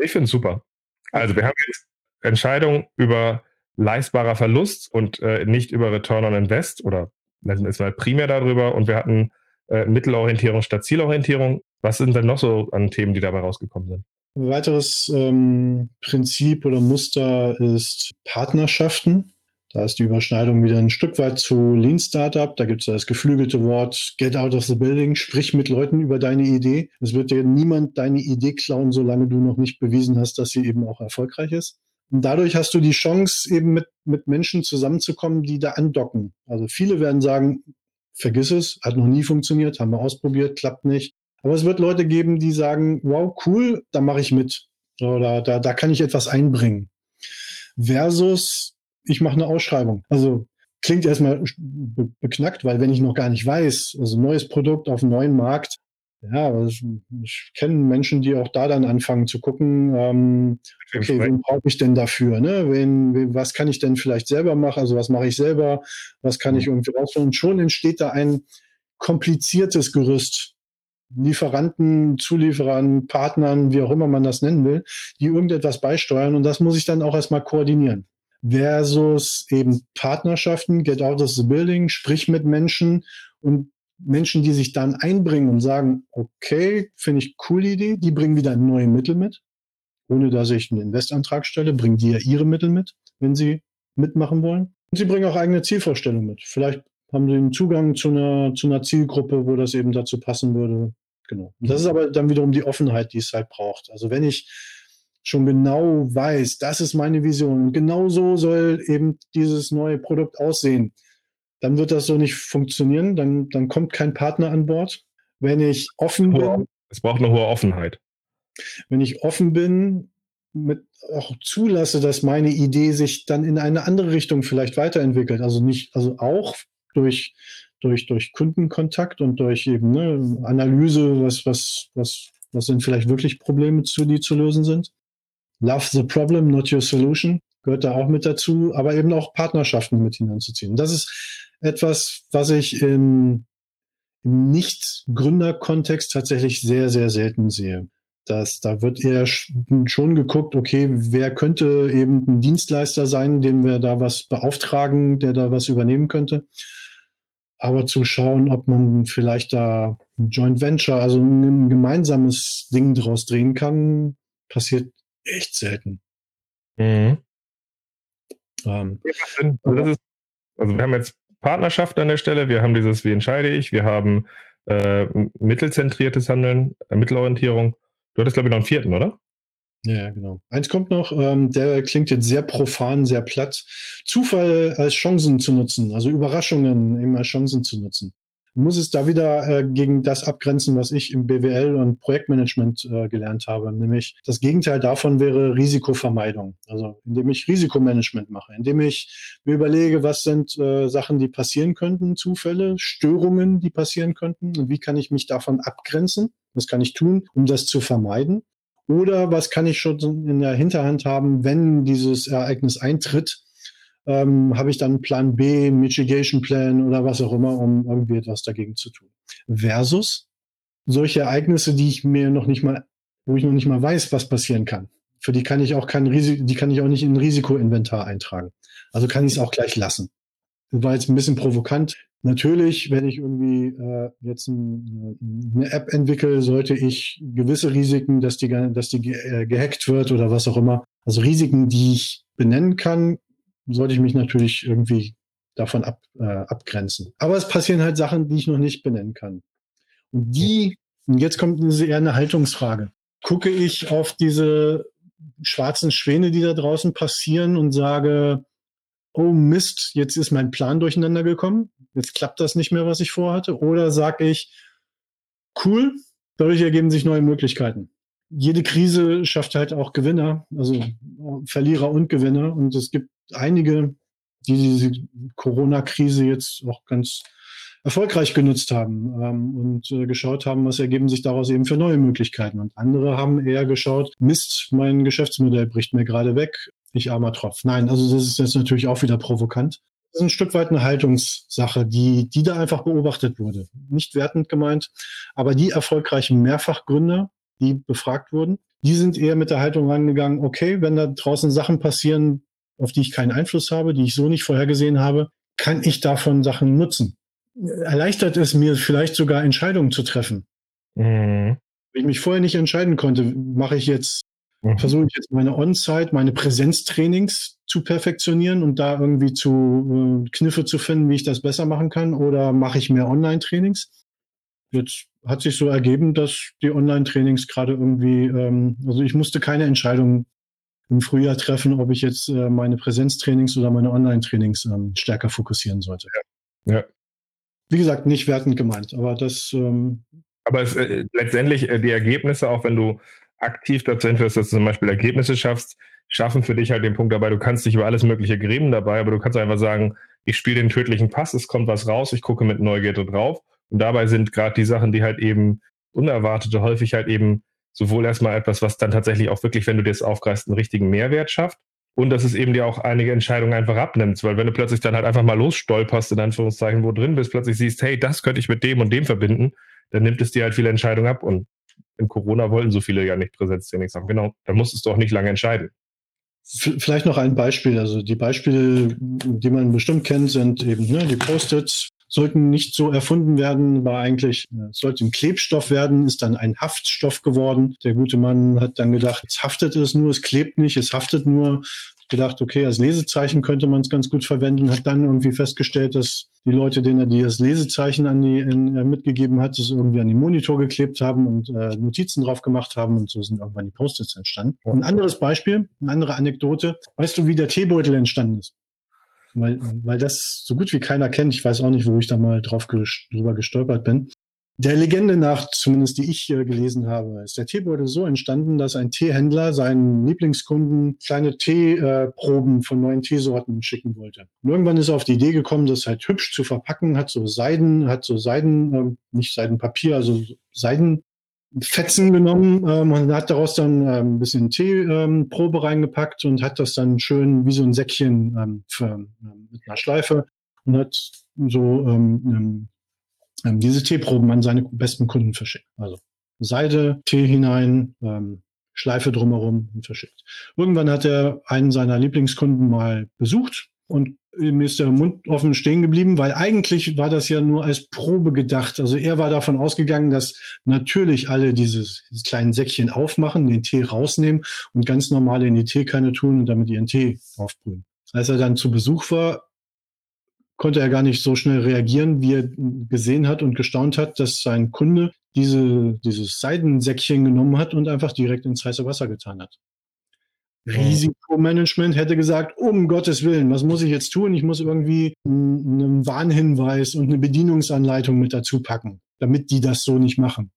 Ich finde es super. Also wir haben jetzt Entscheidungen über leistbarer Verlust und äh, nicht über Return on Invest oder ist mal primär darüber und wir hatten äh, Mittelorientierung statt Zielorientierung. Was sind denn noch so an Themen, die dabei rausgekommen sind? Ein weiteres ähm, Prinzip oder Muster ist Partnerschaften. Da ist die Überschneidung wieder ein Stück weit zu Lean Startup. Da gibt es das geflügelte Wort Get out of the building, sprich mit Leuten über deine Idee. Es wird dir niemand deine Idee klauen, solange du noch nicht bewiesen hast, dass sie eben auch erfolgreich ist. Und dadurch hast du die Chance, eben mit, mit Menschen zusammenzukommen, die da andocken. Also viele werden sagen, vergiss es, hat noch nie funktioniert, haben wir ausprobiert, klappt nicht. Aber es wird Leute geben, die sagen, wow, cool, da mache ich mit. Oder da, da kann ich etwas einbringen. Versus, ich mache eine Ausschreibung. Also klingt erstmal beknackt, weil wenn ich noch gar nicht weiß, also neues Produkt auf einem neuen Markt, ja, ich, ich kenne Menschen, die auch da dann anfangen zu gucken, ähm, okay, wen brauche ich denn dafür? Ne? Wen, wen, was kann ich denn vielleicht selber machen? Also was mache ich selber? Was kann ich mhm. irgendwie rausholen? Und schon entsteht da ein kompliziertes Gerüst. Lieferanten, Zulieferern, Partnern, wie auch immer man das nennen will, die irgendetwas beisteuern. Und das muss ich dann auch erstmal koordinieren. Versus eben Partnerschaften, get out of the building, sprich mit Menschen und Menschen, die sich dann einbringen und sagen, okay, finde ich coole Idee, die bringen wieder neue Mittel mit, ohne dass ich einen Investantrag stelle, bringen die ja ihre Mittel mit, wenn sie mitmachen wollen. Und sie bringen auch eigene Zielvorstellungen mit. Vielleicht haben sie einen Zugang zu einer, zu einer Zielgruppe, wo das eben dazu passen würde. Genau. Und das ist aber dann wiederum die Offenheit, die es halt braucht. Also wenn ich schon genau weiß, das ist meine Vision und genau so soll eben dieses neue Produkt aussehen, dann wird das so nicht funktionieren. Dann, dann kommt kein Partner an Bord. Wenn ich offen bin. Es braucht eine hohe Offenheit. Wenn ich offen bin, mit auch zulasse, dass meine Idee sich dann in eine andere Richtung vielleicht weiterentwickelt. Also nicht, also auch durch, durch, durch Kundenkontakt und durch eben ne, Analyse, was, was, was, was sind vielleicht wirklich Probleme, zu, die zu lösen sind. Love the problem, not your solution, gehört da auch mit dazu, aber eben auch Partnerschaften mit hineinzuziehen. Das ist etwas, was ich im, im Nicht-Gründer-Kontext tatsächlich sehr, sehr selten sehe. Das, da wird eher schon geguckt, okay, wer könnte eben ein Dienstleister sein, dem wir da was beauftragen, der da was übernehmen könnte. Aber zu schauen, ob man vielleicht da ein Joint Venture, also ein gemeinsames Ding draus drehen kann, passiert echt selten. Mhm. Ähm, also, ist, also wir haben jetzt Partnerschaft an der Stelle, wir haben dieses Wie entscheide ich, wir haben äh, mittelzentriertes Handeln, äh, Mittelorientierung. Du hattest, glaube ich, noch einen vierten, oder? Ja, genau. Eins kommt noch, ähm, der klingt jetzt sehr profan, sehr platt. Zufall als Chancen zu nutzen, also Überraschungen immer als Chancen zu nutzen muss es da wieder äh, gegen das abgrenzen, was ich im BWL und Projektmanagement äh, gelernt habe. Nämlich das Gegenteil davon wäre Risikovermeidung. Also indem ich Risikomanagement mache, indem ich mir überlege, was sind äh, Sachen, die passieren könnten, Zufälle, Störungen, die passieren könnten und wie kann ich mich davon abgrenzen? Was kann ich tun, um das zu vermeiden? Oder was kann ich schon in der Hinterhand haben, wenn dieses Ereignis eintritt, ähm, habe ich dann Plan B, Mitigation Plan oder was auch immer, um irgendwie etwas dagegen zu tun. Versus solche Ereignisse, die ich mir noch nicht mal, wo ich noch nicht mal weiß, was passieren kann. Für die kann ich auch kein Risiko, die kann ich auch nicht in ein Risikoinventar eintragen. Also kann ich es auch gleich lassen. Das war jetzt ein bisschen provokant. Natürlich, wenn ich irgendwie äh, jetzt ein, eine App entwickle, sollte ich gewisse Risiken, dass die, dass die äh, gehackt wird oder was auch immer. Also Risiken, die ich benennen kann, sollte ich mich natürlich irgendwie davon ab, äh, abgrenzen. Aber es passieren halt Sachen, die ich noch nicht benennen kann. Und die, und jetzt kommt eher eine Haltungsfrage. Gucke ich auf diese schwarzen Schwäne, die da draußen passieren und sage, oh Mist, jetzt ist mein Plan durcheinander gekommen, jetzt klappt das nicht mehr, was ich vorhatte? Oder sage ich, cool, dadurch ergeben sich neue Möglichkeiten. Jede Krise schafft halt auch Gewinner, also Verlierer und Gewinner. Und es gibt einige, die diese Corona-Krise jetzt auch ganz erfolgreich genutzt haben ähm, und äh, geschaut haben, was ergeben sich daraus eben für neue Möglichkeiten. Und andere haben eher geschaut, Mist, mein Geschäftsmodell bricht mir gerade weg, ich armer Tropf. Nein, also das ist jetzt natürlich auch wieder provokant. Das ist ein Stück weit eine Haltungssache, die, die da einfach beobachtet wurde. Nicht wertend gemeint, aber die erfolgreichen Mehrfachgründer, die befragt wurden, die sind eher mit der Haltung rangegangen, okay, wenn da draußen Sachen passieren, auf die ich keinen Einfluss habe, die ich so nicht vorhergesehen habe, kann ich davon Sachen nutzen erleichtert es mir vielleicht sogar Entscheidungen zu treffen. Mhm. Wenn ich mich vorher nicht entscheiden konnte, mache ich jetzt, mhm. versuche ich jetzt meine On-Site, meine Präsenztrainings zu perfektionieren und da irgendwie zu äh, Kniffe zu finden, wie ich das besser machen kann, oder mache ich mehr Online-Trainings? Jetzt hat sich so ergeben, dass die Online-Trainings gerade irgendwie, ähm, also ich musste keine Entscheidung im Frühjahr treffen, ob ich jetzt äh, meine Präsenztrainings oder meine Online-Trainings ähm, stärker fokussieren sollte. Ja. ja wie gesagt, nicht wertend gemeint, aber das. Ähm aber es, äh, letztendlich äh, die Ergebnisse, auch wenn du aktiv dazu hinführst, dass du zum Beispiel Ergebnisse schaffst, schaffen für dich halt den Punkt dabei, du kannst dich über alles Mögliche gräben dabei, aber du kannst einfach sagen, ich spiele den tödlichen Pass, es kommt was raus, ich gucke mit Neugierde drauf. Und dabei sind gerade die Sachen, die halt eben unerwartete, häufig halt eben sowohl erstmal etwas, was dann tatsächlich auch wirklich, wenn du dir das aufgreifst, einen richtigen Mehrwert schafft, und dass es eben dir auch einige Entscheidungen einfach abnimmt, weil wenn du plötzlich dann halt einfach mal losstolperst, in Anführungszeichen, wo drin bist, plötzlich siehst, hey, das könnte ich mit dem und dem verbinden, dann nimmt es dir halt viele Entscheidungen ab und in Corona wollten so viele ja nicht Präsenztraining sagen. Genau, da musstest du auch nicht lange entscheiden. Vielleicht noch ein Beispiel. Also die Beispiele, die man bestimmt kennt, sind eben ne, die Post-its, sollten nicht so erfunden werden, war eigentlich, äh, es sollte ein Klebstoff werden, ist dann ein Haftstoff geworden. Der gute Mann hat dann gedacht, es haftet es nur, es klebt nicht, es haftet nur. Gedacht, okay, als Lesezeichen könnte man es ganz gut verwenden, hat dann irgendwie festgestellt, dass die Leute, denen er die das Lesezeichen an die in, äh, mitgegeben hat, es irgendwie an den Monitor geklebt haben und äh, Notizen drauf gemacht haben und so sind irgendwann die Post-its entstanden. Ein anderes Beispiel, eine andere Anekdote. Weißt du, wie der Teebeutel entstanden ist? Weil, weil das so gut wie keiner kennt. Ich weiß auch nicht, wo ich da mal drauf drüber gestolpert bin. Der Legende nach, zumindest die ich äh, gelesen habe, ist der Teebeutel so entstanden, dass ein Teehändler seinen Lieblingskunden kleine Teeproben äh, von neuen Teesorten schicken wollte. Und irgendwann ist er auf die Idee gekommen, das halt hübsch zu verpacken, hat so Seiden, hat so Seiden, äh, nicht Seidenpapier, also Seiden Fetzen genommen ähm, und hat daraus dann ähm, ein bisschen Teeprobe ähm, reingepackt und hat das dann schön wie so ein Säckchen ähm, für, ähm, mit einer Schleife und hat so ähm, diese Teeproben an seine besten Kunden verschickt. Also Seide, Tee hinein, Schleife drumherum und verschickt. Irgendwann hat er einen seiner Lieblingskunden mal besucht und ihm ist der Mund offen stehen geblieben, weil eigentlich war das ja nur als Probe gedacht. Also er war davon ausgegangen, dass natürlich alle dieses, dieses kleinen Säckchen aufmachen, den Tee rausnehmen und ganz normal in die Teekanne tun und damit ihren Tee aufbrühen. Als er dann zu Besuch war, konnte er gar nicht so schnell reagieren, wie er gesehen hat und gestaunt hat, dass sein Kunde diese, dieses Seidensäckchen genommen hat und einfach direkt ins heiße Wasser getan hat. Risikomanagement hätte gesagt, um Gottes Willen, was muss ich jetzt tun? Ich muss irgendwie einen Warnhinweis und eine Bedienungsanleitung mit dazu packen, damit die das so nicht machen.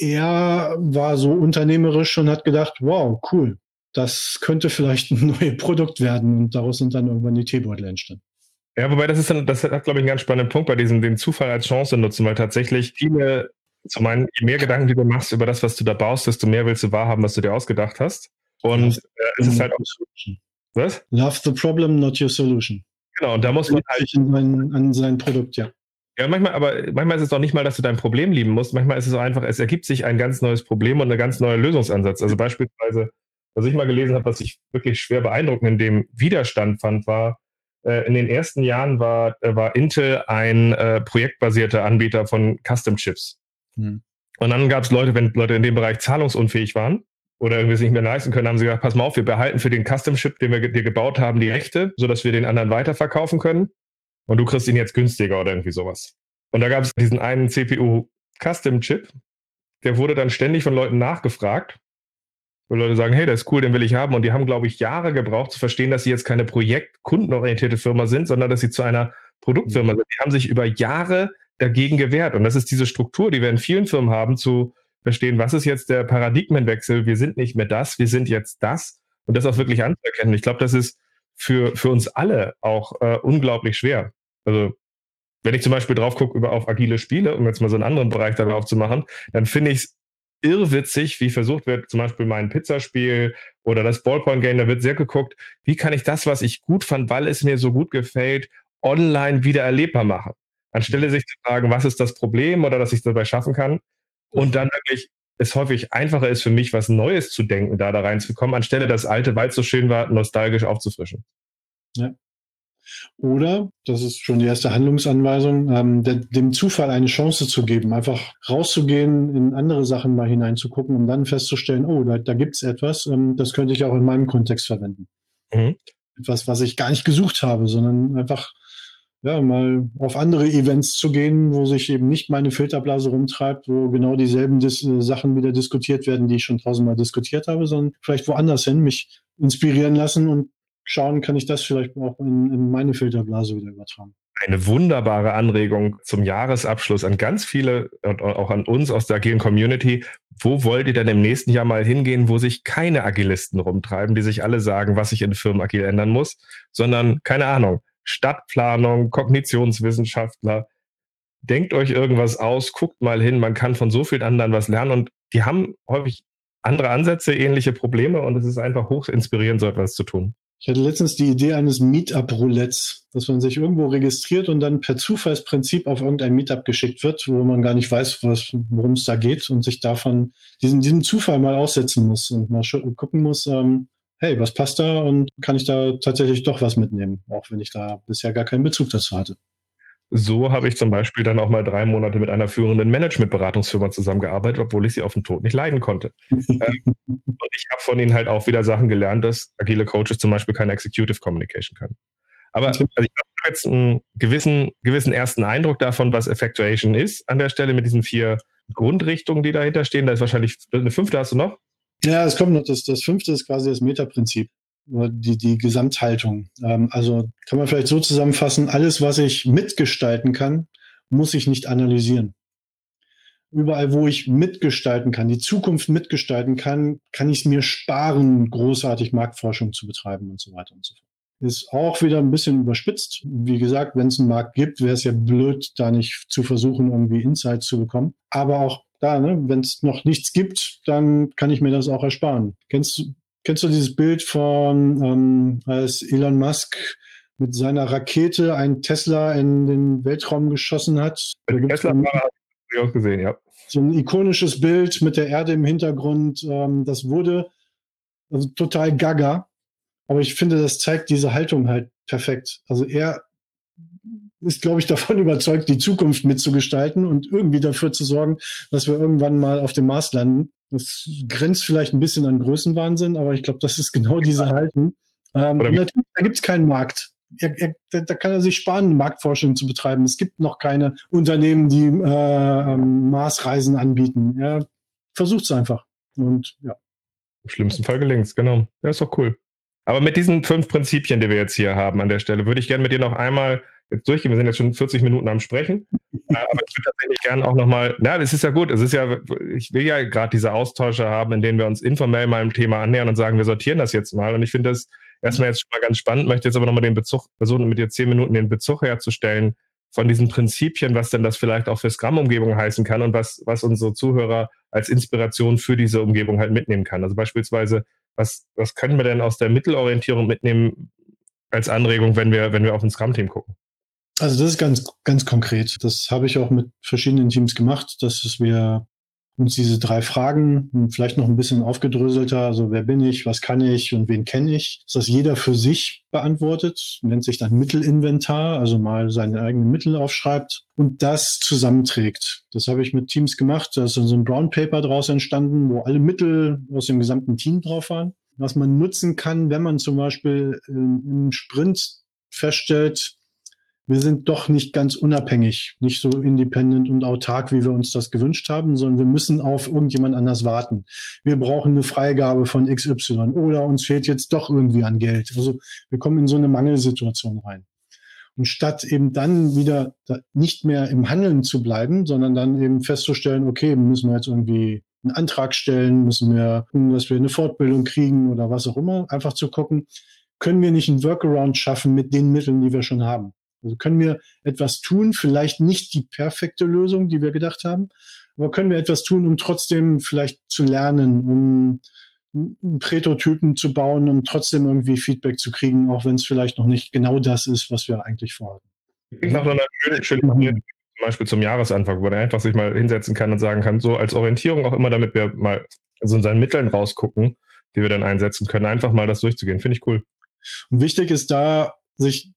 Er war so unternehmerisch und hat gedacht, wow, cool, das könnte vielleicht ein neues Produkt werden und daraus sind dann irgendwann die Teebeutel entstanden. Ja, wobei das ist dann, das hat, glaube ich, einen ganz spannenden Punkt bei diesem, den Zufall als Chance nutzen, weil tatsächlich viele, zu meinen, je mehr Gedanken du machst über das, was du da baust, desto mehr willst du wahrhaben, was du dir ausgedacht hast. Und äh, es ist halt auch. Was? Love the problem, not your solution. Genau, und da muss man halt. An, an sein Produkt, ja. Ja, manchmal, aber manchmal ist es doch nicht mal, dass du dein Problem lieben musst. Manchmal ist es so einfach, es ergibt sich ein ganz neues Problem und ein ganz neuer Lösungsansatz. Also beispielsweise, was ich mal gelesen habe, was ich wirklich schwer beeindruckend in dem Widerstand fand, war, äh, in den ersten Jahren war, äh, war Intel ein äh, projektbasierter Anbieter von Custom Chips. Hm. Und dann gab es Leute, wenn Leute in dem Bereich zahlungsunfähig waren, oder irgendwie es nicht mehr leisten können, haben sie gesagt, pass mal auf, wir behalten für den Custom Chip, den wir dir gebaut haben, die Rechte, sodass wir den anderen weiterverkaufen können. Und du kriegst ihn jetzt günstiger oder irgendwie sowas. Und da gab es diesen einen CPU Custom Chip, der wurde dann ständig von Leuten nachgefragt. wo Leute sagen, hey, das ist cool, den will ich haben. Und die haben, glaube ich, Jahre gebraucht zu verstehen, dass sie jetzt keine projekt-kundenorientierte Firma sind, sondern dass sie zu einer Produktfirma sind. Die haben sich über Jahre dagegen gewehrt. Und das ist diese Struktur, die wir in vielen Firmen haben, zu verstehen, was ist jetzt der Paradigmenwechsel? Wir sind nicht mehr das, wir sind jetzt das. Und das auch wirklich anzuerkennen. Ich glaube, das ist für, für uns alle auch äh, unglaublich schwer. Also wenn ich zum Beispiel drauf gucke über auf agile Spiele, um jetzt mal so einen anderen Bereich darauf zu machen, dann finde ich es irrwitzig, wie versucht wird, zum Beispiel mein Pizzaspiel oder das Ballpoint-Game, da wird sehr geguckt, wie kann ich das, was ich gut fand, weil es mir so gut gefällt, online wieder erlebbar machen. Anstelle sich zu fragen, was ist das Problem oder dass ich dabei schaffen kann. Und dann wirklich es häufig einfacher ist für mich, was Neues zu denken, da da reinzukommen, anstelle das Alte, weil es so schön war, nostalgisch aufzufrischen. Ja. Oder, das ist schon die erste Handlungsanweisung, ähm, der, dem Zufall eine Chance zu geben, einfach rauszugehen, in andere Sachen mal hineinzugucken, um dann festzustellen, oh, da, da gibt es etwas, ähm, das könnte ich auch in meinem Kontext verwenden. Mhm. Etwas, was ich gar nicht gesucht habe, sondern einfach ja, mal auf andere Events zu gehen, wo sich eben nicht meine Filterblase rumtreibt, wo genau dieselben Dis äh, Sachen wieder diskutiert werden, die ich schon tausendmal diskutiert habe, sondern vielleicht woanders hin, mich inspirieren lassen und schauen, kann ich das vielleicht auch in, in meine Filterblase wieder übertragen. Eine wunderbare Anregung zum Jahresabschluss an ganz viele und auch an uns aus der agilen Community. Wo wollt ihr denn im nächsten Jahr mal hingehen, wo sich keine Agilisten rumtreiben, die sich alle sagen, was sich in Firmen agil ändern muss, sondern keine Ahnung, Stadtplanung, Kognitionswissenschaftler. Denkt euch irgendwas aus, guckt mal hin, man kann von so vielen anderen was lernen und die haben häufig andere Ansätze, ähnliche Probleme und es ist einfach hoch inspirierend, so etwas zu tun. Ich hatte letztens die Idee eines Meetup-Roulettes, dass man sich irgendwo registriert und dann per Zufallsprinzip auf irgendein Meetup geschickt wird, wo man gar nicht weiß, worum es da geht und sich davon diesen, diesen Zufall mal aussetzen muss und mal gucken muss, ähm, hey, was passt da und kann ich da tatsächlich doch was mitnehmen, auch wenn ich da bisher gar keinen Bezug dazu hatte. So habe ich zum Beispiel dann auch mal drei Monate mit einer führenden Managementberatungsfirma zusammengearbeitet, obwohl ich sie auf den Tod nicht leiden konnte. Ähm, und ich habe von ihnen halt auch wieder Sachen gelernt, dass agile Coaches zum Beispiel keine Executive Communication können. Aber also ich habe jetzt einen gewissen, gewissen ersten Eindruck davon, was Effectuation ist an der Stelle mit diesen vier Grundrichtungen, die dahinter stehen. Da ist wahrscheinlich eine fünfte hast du noch? Ja, es kommt noch, das, das fünfte ist quasi das Metaprinzip, die, die Gesamthaltung. Ähm, also kann man vielleicht so zusammenfassen, alles, was ich mitgestalten kann, muss ich nicht analysieren. Überall, wo ich mitgestalten kann, die Zukunft mitgestalten kann, kann ich es mir sparen, großartig Marktforschung zu betreiben und so weiter und so fort. Ist auch wieder ein bisschen überspitzt. Wie gesagt, wenn es einen Markt gibt, wäre es ja blöd, da nicht zu versuchen, irgendwie Insights zu bekommen. Aber auch da, ne, wenn es noch nichts gibt, dann kann ich mir das auch ersparen. Kennst du, kennst du dieses Bild von, ähm, als Elon Musk mit seiner Rakete einen Tesla in den Weltraum geschossen hat? Tesla habe ich auch gesehen, ja. So ein ikonisches Bild mit der Erde im Hintergrund. Ähm, das wurde also total gaga. Aber ich finde, das zeigt diese Haltung halt perfekt. Also er ist, glaube ich, davon überzeugt, die Zukunft mitzugestalten und irgendwie dafür zu sorgen, dass wir irgendwann mal auf dem Mars landen. Das grenzt vielleicht ein bisschen an Größenwahnsinn, aber ich glaube, das ist genau diese Haltung. Ähm, natürlich, da gibt es keinen Markt. Er, er, da kann er sich sparen, Marktforschung zu betreiben. Es gibt noch keine Unternehmen, die äh, ähm, Marsreisen anbieten. Er versucht es einfach. Und ja. Im schlimmsten Fall gelingt es, genau. Ja, ist doch cool. Aber mit diesen fünf Prinzipien, die wir jetzt hier haben an der Stelle, würde ich gerne mit dir noch einmal jetzt durchgehen. Wir sind jetzt schon 40 Minuten am Sprechen. Äh, aber ich würde tatsächlich gerne auch nochmal, na, das ist ja gut. Es ist ja, ich will ja gerade diese Austausche haben, in denen wir uns informell mal im Thema annähern und sagen, wir sortieren das jetzt mal. Und ich finde das erstmal jetzt schon mal ganz spannend, möchte jetzt aber nochmal den Bezug, versuchen mit dir zehn Minuten den Bezug herzustellen von diesen Prinzipien, was denn das vielleicht auch für Scrum-Umgebung heißen kann und was, was unsere Zuhörer als Inspiration für diese Umgebung halt mitnehmen kann. Also beispielsweise, was, was können wir denn aus der Mittelorientierung mitnehmen als Anregung, wenn wir, wenn wir auf ein Scrum-Team gucken? Also das ist ganz, ganz konkret. Das habe ich auch mit verschiedenen Teams gemacht, dass wir uns diese drei Fragen vielleicht noch ein bisschen aufgedröselter, also wer bin ich, was kann ich und wen kenne ich, dass das jeder für sich beantwortet, nennt sich dann Mittelinventar, also mal seine eigenen Mittel aufschreibt und das zusammenträgt. Das habe ich mit Teams gemacht, da ist so ein Brown Paper draus entstanden, wo alle Mittel aus dem gesamten Team drauf waren, was man nutzen kann, wenn man zum Beispiel im Sprint feststellt, wir sind doch nicht ganz unabhängig, nicht so independent und autark, wie wir uns das gewünscht haben, sondern wir müssen auf irgendjemand anders warten. Wir brauchen eine Freigabe von XY oder uns fehlt jetzt doch irgendwie an Geld. Also wir kommen in so eine Mangelsituation rein. Und statt eben dann wieder nicht mehr im Handeln zu bleiben, sondern dann eben festzustellen, okay, müssen wir jetzt irgendwie einen Antrag stellen, müssen wir dass wir eine Fortbildung kriegen oder was auch immer, einfach zu gucken, können wir nicht einen Workaround schaffen mit den Mitteln, die wir schon haben. Also können wir etwas tun, vielleicht nicht die perfekte Lösung, die wir gedacht haben, aber können wir etwas tun, um trotzdem vielleicht zu lernen, um einen Prototypen zu bauen, um trotzdem irgendwie Feedback zu kriegen, auch wenn es vielleicht noch nicht genau das ist, was wir eigentlich vorhatten. Ich nach so einer schönen, schönen zum Beispiel zum Jahresanfang, wo man einfach sich mal hinsetzen kann und sagen kann, so als Orientierung auch immer, damit wir mal so in seinen Mitteln rausgucken, die wir dann einsetzen können, einfach mal das durchzugehen. Finde ich cool. Und wichtig ist da, sich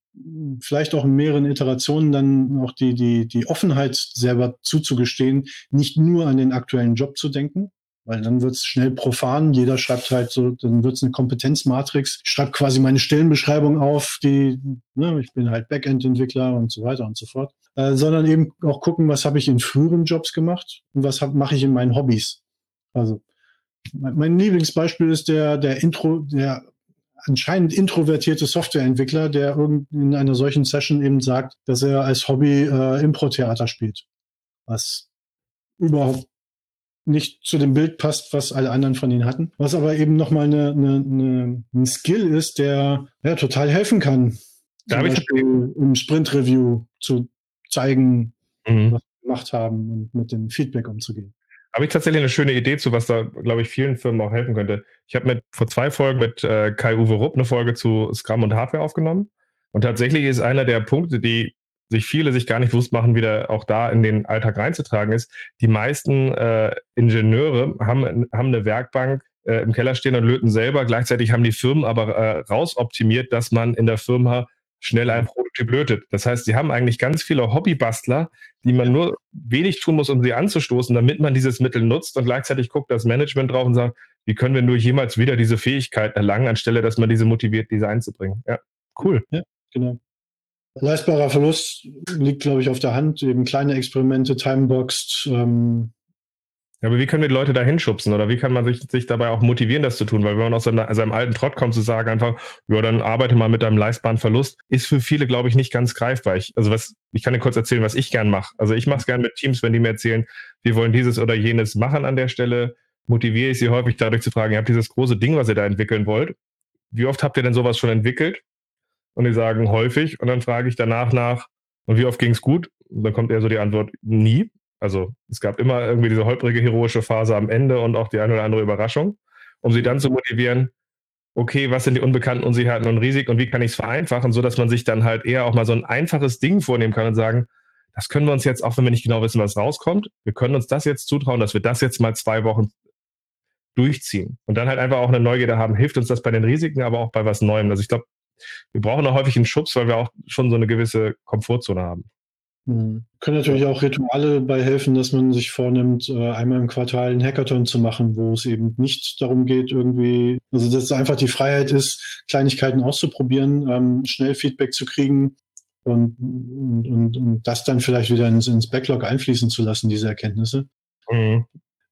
vielleicht auch in mehreren Iterationen dann auch die, die, die Offenheit selber zuzugestehen, nicht nur an den aktuellen Job zu denken, weil dann wird es schnell profan. Jeder schreibt halt so, dann wird es eine Kompetenzmatrix, schreibt quasi meine Stellenbeschreibung auf, die, ne, ich bin halt Backend-Entwickler und so weiter und so fort. Äh, sondern eben auch gucken, was habe ich in früheren Jobs gemacht und was mache ich in meinen Hobbys. Also mein, mein Lieblingsbeispiel ist der, der Intro, der anscheinend introvertierte Softwareentwickler, der in einer solchen Session eben sagt, dass er als Hobby äh, Impro-Theater spielt. Was überhaupt nicht zu dem Bild passt, was alle anderen von ihnen hatten. Was aber eben nochmal eine, eine, eine, ein Skill ist, der ja, total helfen kann. Da habe ich im Sprint-Review zu zeigen, mhm. was wir gemacht haben und mit dem Feedback umzugehen. Habe ich tatsächlich eine schöne Idee zu, was da, glaube ich, vielen Firmen auch helfen könnte. Ich habe mit vor zwei Folgen mit äh, Kai-Uwe Rupp eine Folge zu Scrum und Hardware aufgenommen. Und tatsächlich ist einer der Punkte, die sich viele sich gar nicht bewusst machen, wieder auch da in den Alltag reinzutragen ist. Die meisten äh, Ingenieure haben, haben eine Werkbank äh, im Keller stehen und löten selber. Gleichzeitig haben die Firmen aber äh, rausoptimiert, dass man in der Firma schnell ein Prototyp lötet. Das heißt, sie haben eigentlich ganz viele Hobbybastler, die man nur wenig tun muss, um sie anzustoßen, damit man dieses Mittel nutzt und gleichzeitig guckt das Management drauf und sagt, wie können wir nur jemals wieder diese Fähigkeit erlangen, anstelle dass man diese motiviert, diese einzubringen. Ja, cool. Ja, genau. Leistbarer Verlust liegt, glaube ich, auf der Hand. Eben kleine Experimente, timeboxed, ähm, aber wie können wir die Leute da hinschubsen oder wie kann man sich, sich dabei auch motivieren, das zu tun? Weil wenn man aus seinem, seinem alten Trott kommt, zu sagen einfach, ja, dann arbeite mal mit deinem leistbaren Verlust, ist für viele, glaube ich, nicht ganz greifbar. Ich, also was, ich kann dir kurz erzählen, was ich gern mache. Also ich mache es gern mit Teams, wenn die mir erzählen, wir wollen dieses oder jenes machen an der Stelle, motiviere ich sie häufig dadurch zu fragen, ihr habt dieses große Ding, was ihr da entwickeln wollt. Wie oft habt ihr denn sowas schon entwickelt? Und die sagen häufig. Und dann frage ich danach nach, und wie oft ging es gut? Und dann kommt eher so die Antwort, nie. Also es gab immer irgendwie diese holprige heroische Phase am Ende und auch die eine oder andere Überraschung, um sie dann zu motivieren, okay, was sind die unbekannten Unsicherheiten und Risiken und wie kann ich es vereinfachen, sodass man sich dann halt eher auch mal so ein einfaches Ding vornehmen kann und sagen, das können wir uns jetzt, auch wenn wir nicht genau wissen, was rauskommt, wir können uns das jetzt zutrauen, dass wir das jetzt mal zwei Wochen durchziehen. Und dann halt einfach auch eine Neugierde haben, hilft uns das bei den Risiken, aber auch bei was Neuem. Also ich glaube, wir brauchen auch häufig einen Schubs, weil wir auch schon so eine gewisse Komfortzone haben. Mhm. Können natürlich auch Rituale bei helfen, dass man sich vornimmt, äh, einmal im Quartal einen Hackathon zu machen, wo es eben nicht darum geht, irgendwie, also dass es einfach die Freiheit ist, Kleinigkeiten auszuprobieren, ähm, schnell Feedback zu kriegen und, und, und das dann vielleicht wieder ins, ins Backlog einfließen zu lassen, diese Erkenntnisse. Mhm.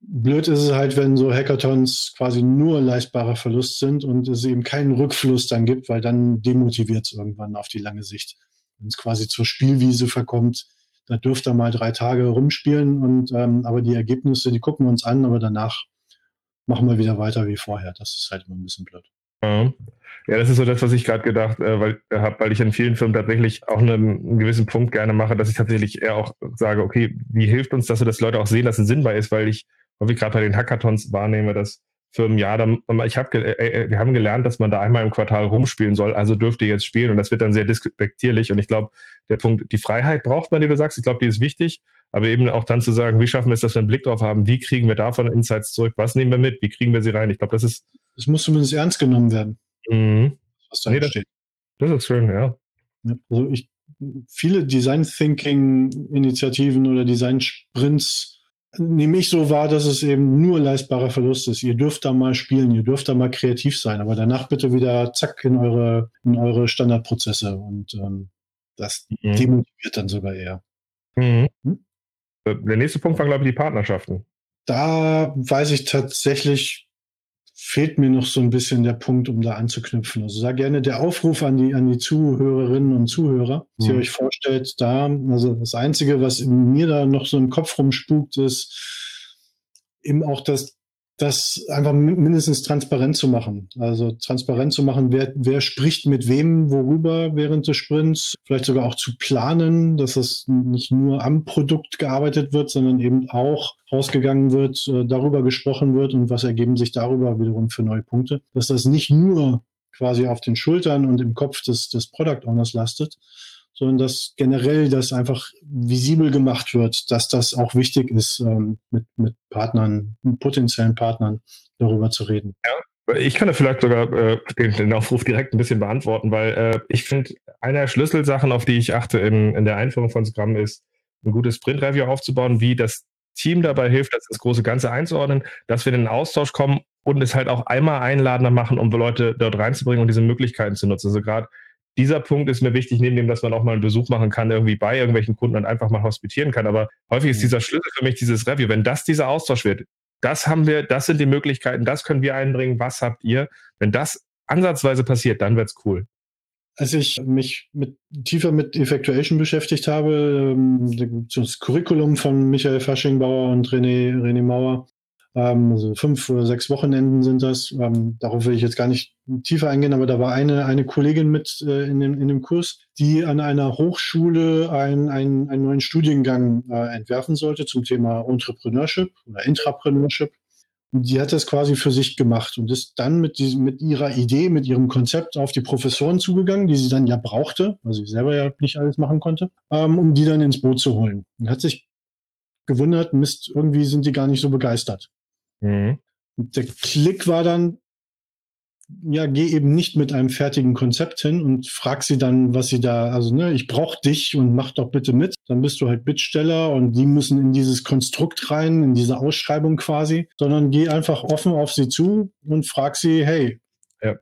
Blöd ist es halt, wenn so Hackathons quasi nur leistbarer Verlust sind und es eben keinen Rückfluss dann gibt, weil dann demotiviert es irgendwann auf die lange Sicht wenn es quasi zur Spielwiese verkommt, da dürft ihr mal drei Tage rumspielen und ähm, aber die Ergebnisse, die gucken wir uns an, aber danach machen wir wieder weiter wie vorher. Das ist halt immer ein bisschen blöd. Ja, das ist so das, was ich gerade gedacht äh, weil, äh, habe, weil ich in vielen Firmen tatsächlich auch einen, einen, gewissen Punkt gerne mache, dass ich tatsächlich eher auch sage, okay, wie hilft uns, dass wir das Leute auch sehen, dass es sinnbar ist, weil ich häufig gerade bei den Hackathons wahrnehme, dass Firmen, ja, dann, ich hab, äh, äh, wir haben gelernt, dass man da einmal im Quartal rumspielen soll, also dürft ihr jetzt spielen und das wird dann sehr despektierlich und ich glaube, der Punkt, die Freiheit braucht man, die du sagst, ich glaube, die ist wichtig, aber eben auch dann zu sagen, wie schaffen wir es, dass wir einen Blick drauf haben, wie kriegen wir davon Insights zurück, was nehmen wir mit, wie kriegen wir sie rein, ich glaube, das ist... Das muss zumindest ernst genommen werden, mhm. was da nee, steht. Das, das ist schön, ja. ja also ich, viele Design Thinking Initiativen oder Design Sprints nehme ich so wahr, dass es eben nur leistbarer Verlust ist. Ihr dürft da mal spielen, ihr dürft da mal kreativ sein, aber danach bitte wieder zack in eure, in eure Standardprozesse und ähm, Das mhm. demotiviert dann sogar eher. Mhm. Hm? Äh, der nächste Punkt war, glaube ich, die Partnerschaften. Da weiß ich tatsächlich, fehlt mir noch so ein bisschen der Punkt, um da anzuknüpfen. Also da gerne der Aufruf an die, an die Zuhörerinnen und Zuhörer, dass mhm. ihr euch vorstellt, da, also das Einzige, was mir da noch so im Kopf rumspukt, ist eben auch das das einfach mindestens transparent zu machen. Also transparent zu machen, wer, wer spricht mit wem, worüber während des Sprints, vielleicht sogar auch zu planen, dass es nicht nur am Produkt gearbeitet wird, sondern eben auch rausgegangen wird, äh, darüber gesprochen wird und was ergeben sich darüber wiederum für neue Punkte. Dass das nicht nur quasi auf den Schultern und im Kopf des, des Product Owners lastet, sondern dass generell das einfach visibel gemacht wird, dass das auch wichtig ist, ähm, mit, mit Partnern, mit potenziellen Partnern darüber zu reden. Ja, ich kann da vielleicht sogar äh, den, den, Aufruf direkt ein bisschen beantworten, weil äh, ich finde, eine der Schlüsselsachen, auf die ich achte in, in der Einführung von Scrum, ist, ein gutes Sprint-Review aufzubauen, wie das Team dabei hilft, das, das große Ganze einzuordnen, dass wir in den Austausch kommen und es halt auch einmal einladender machen, um Leute dort reinzubringen und diese Möglichkeiten zu nutzen. Also gerade dieser Punkt ist mir wichtig, neben dem, dass man auch mal einen Besuch machen kann, irgendwie bei irgendwelchen Kunden und einfach mal hospitieren kann. Aber häufig ist mhm. dieser Schlüssel für mich dieses Review. Wenn das dieser Austausch wird, das haben wir, das sind die Möglichkeiten, das können wir einbringen, was habt ihr? Wenn das ansatzweise passiert, dann wird's cool. Als ich mich mit, tiefer mit Effectuation beschäftigt habe, ähm, das Curriculum von Michael Faschingbauer und René, René Mauer, ähm, also fünf oder sechs Wochenenden sind das. Ähm, darauf will ich jetzt gar nicht tiefer eingehen, aber da war eine, eine Kollegin mit äh, in, dem, in dem Kurs, die an einer Hochschule ein, ein, einen neuen Studiengang äh, entwerfen sollte zum Thema Entrepreneurship oder Intrapreneurship. Und die hat das quasi für sich gemacht und ist dann mit, diesem, mit ihrer Idee, mit ihrem Konzept auf die Professoren zugegangen, die sie dann ja brauchte, weil sie selber ja nicht alles machen konnte, ähm, um die dann ins Boot zu holen. Und hat sich gewundert, Mist, irgendwie sind die gar nicht so begeistert. Mhm. Der Klick war dann, ja, geh eben nicht mit einem fertigen Konzept hin und frag sie dann, was sie da, also ne, ich brauche dich und mach doch bitte mit. Dann bist du halt Bittsteller und die müssen in dieses Konstrukt rein, in diese Ausschreibung quasi, sondern geh einfach offen auf sie zu und frag sie, hey, ja.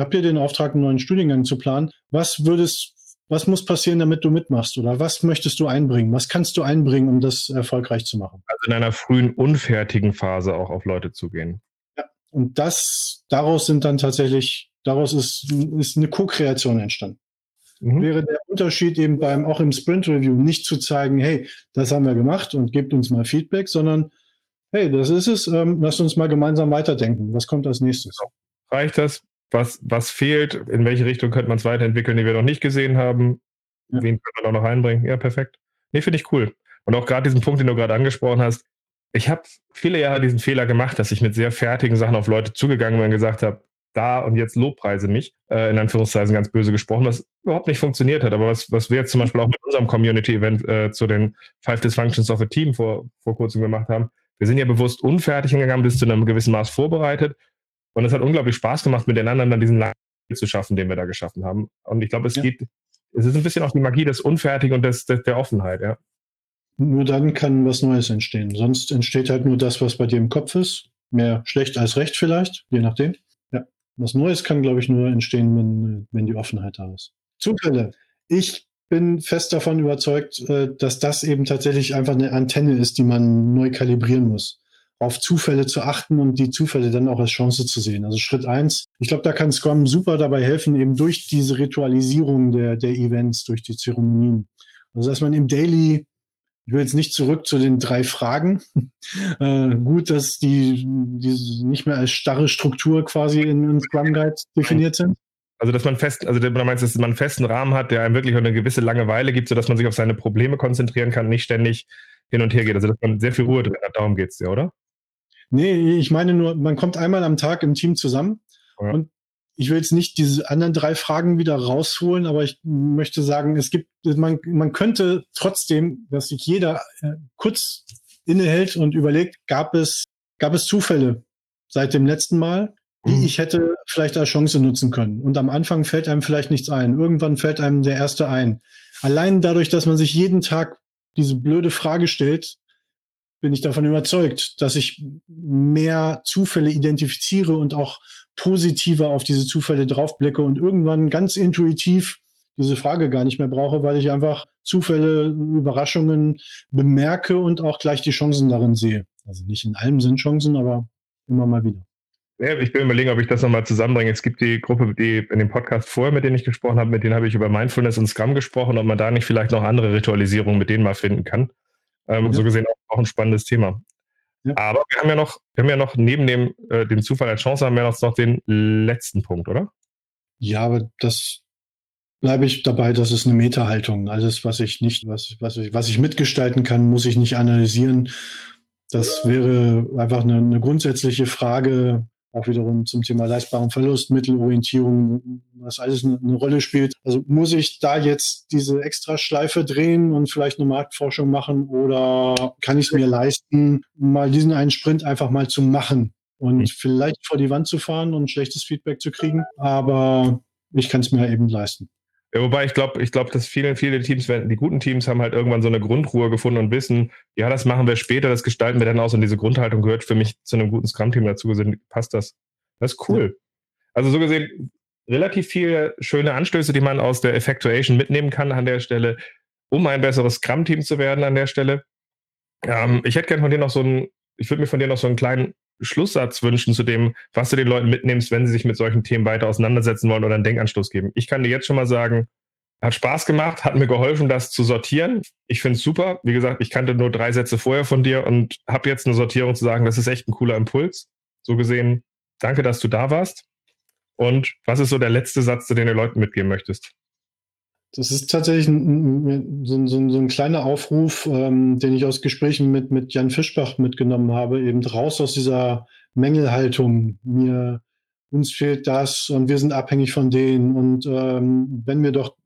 habt ihr den Auftrag, einen neuen Studiengang zu planen? Was würdest, was muss passieren, damit du mitmachst? Oder was möchtest du einbringen? Was kannst du einbringen, um das erfolgreich zu machen? Also in einer frühen, unfertigen Phase auch auf Leute zu gehen. Ja, und das, daraus sind dann tatsächlich, daraus ist, ist eine Co-Kreation entstanden. Mhm. Wäre der Unterschied eben beim, auch im Sprint Review, nicht zu zeigen, hey, das haben wir gemacht und gebt uns mal Feedback, sondern hey, das ist es, ähm, lasst uns mal gemeinsam weiterdenken. Was kommt als nächstes? Reicht das? Was, was fehlt, in welche Richtung könnte man es weiterentwickeln, die wir noch nicht gesehen haben, ja. wen könnte man auch noch reinbringen. Ja, perfekt. Nee, finde ich cool. Und auch gerade diesen Punkt, den du gerade angesprochen hast, ich habe viele Jahre diesen Fehler gemacht, dass ich mit sehr fertigen Sachen auf Leute zugegangen bin und gesagt habe, da und jetzt Lobpreise mich, äh, in Anführungszeichen ganz böse gesprochen, was überhaupt nicht funktioniert hat. Aber was, was wir jetzt zum Beispiel auch mit unserem Community-Event äh, zu den Five Dysfunctions of a Team vor, vor kurzem gemacht haben, wir sind ja bewusst unfertig hingegangen, bis zu einem gewissen Maß vorbereitet und es hat unglaublich Spaß gemacht, mit den anderen dann diesen Lang zu schaffen, den wir da geschaffen haben. Und ich glaube, es ja. geht, es ist ein bisschen auch die Magie des Unfertigen und des, des, der Offenheit, ja. Nur dann kann was Neues entstehen. Sonst entsteht halt nur das, was bei dir im Kopf ist. Mehr schlecht als recht vielleicht, je nachdem. Ja. Was Neues kann, glaube ich, nur entstehen, wenn, wenn die Offenheit da ist. Zufälle. Ich bin fest davon überzeugt, äh, dass das eben tatsächlich einfach eine Antenne ist, die man neu kalibrieren muss auf Zufälle zu achten und die Zufälle dann auch als Chance zu sehen. Also Schritt eins, ich glaube, da kann Scrum super dabei helfen, eben durch diese Ritualisierung der, der Events, durch die Zeremonien. Also dass man im Daily, ich will jetzt nicht zurück zu den drei Fragen, äh, gut, dass die, die nicht mehr als starre Struktur quasi in, in Scrum Guide definiert sind. Also, dass man fest, also du meinst, dass man einen festen Rahmen hat, der einem wirklich eine gewisse Langeweile gibt, sodass man sich auf seine Probleme konzentrieren kann, nicht ständig hin und her geht. Also, dass man sehr viel Ruhe drin hat, darum geht es dir, oder? Nee, ich meine nur, man kommt einmal am Tag im Team zusammen ja. und ich will jetzt nicht diese anderen drei Fragen wieder rausholen, aber ich möchte sagen, es gibt, man, man könnte trotzdem, dass sich jeder äh, kurz innehält und überlegt, gab es, gab es Zufälle seit dem letzten Mal, die mhm. ich hätte vielleicht als Chance nutzen können. Und am Anfang fällt einem vielleicht nichts ein. Irgendwann fällt einem der erste ein. Allein dadurch, dass man sich jeden Tag diese blöde Frage stellt, bin ich davon überzeugt, dass ich mehr Zufälle identifiziere und auch positiver auf diese Zufälle draufblicke und irgendwann ganz intuitiv diese Frage gar nicht mehr brauche, weil ich einfach Zufälle, Überraschungen bemerke und auch gleich die Chancen darin sehe. Also nicht in allem sind Chancen, aber immer mal wieder. Ja, ich will überlegen, ob ich das nochmal zusammenbringe. Es gibt die Gruppe, die in dem Podcast vorher, mit denen ich gesprochen habe, mit denen habe ich über Mindfulness und Scrum gesprochen, ob man da nicht vielleicht noch andere Ritualisierungen mit denen mal finden kann. Ähm, ja. So gesehen auch, ein spannendes Thema. Ja. Aber wir haben ja noch, wir haben ja noch neben dem, äh, dem Zufall als Chance haben wir noch den letzten Punkt, oder? Ja, aber das bleibe ich dabei, das ist eine Meta-Haltung. Alles, was ich nicht, was, was, ich, was ich mitgestalten kann, muss ich nicht analysieren. Das wäre einfach eine, eine grundsätzliche Frage, auch wiederum zum Thema leistbaren Verlust, Mittelorientierung, was alles eine, Rolle spielt. Also muss ich da jetzt diese extra Schleife drehen und vielleicht eine Marktforschung machen oder kann ich es mir leisten, mal diesen einen Sprint einfach mal zu machen und mhm. vielleicht vor die Wand zu fahren und schlechtes Feedback zu kriegen, aber ich kann es mir eben leisten. Ja, wobei ich glaube, ich glaube, dass viele, viele Teams, die guten Teams haben halt irgendwann so eine Grundruhe gefunden und wissen, ja, das machen wir später, das gestalten wir dann aus und diese Grundhaltung gehört für mich zu einem guten Scrum-Team dazu gesehen, passt das. Das ist cool. Also so gesehen, relativ viele schöne Anstöße, die man aus der Effectuation mitnehmen kann an der Stelle, um ein besseres Scrum-Team zu werden an der Stelle. Ähm, ich hätte gerne von dir noch so einen, ich würde mir von dir noch so einen kleinen Schlusssatz wünschen zu dem, was du den Leuten mitnimmst, wenn sie sich mit solchen Themen weiter auseinandersetzen wollen oder einen Denkanstoß geben. Ich kann dir jetzt schon mal sagen, hat Spaß gemacht, hat mir geholfen, das zu sortieren. Ich finde es super. Wie gesagt, ich kannte nur drei Sätze vorher von dir und habe jetzt eine Sortierung zu sagen, das ist echt ein cooler Impuls. So gesehen, danke, dass du da warst. Und was ist so der letzte Satz, den du den Leuten mitgeben möchtest? Das ist tatsächlich ein, so, ein, so, ein, kleiner Aufruf, ähm, den ich aus Gesprächen mit, mit Jan Fischbach mitgenommen habe, eben raus aus dieser Mängelhaltung. Mir, uns fehlt das und wir sind abhängig von denen. Und ähm, wenn wir doch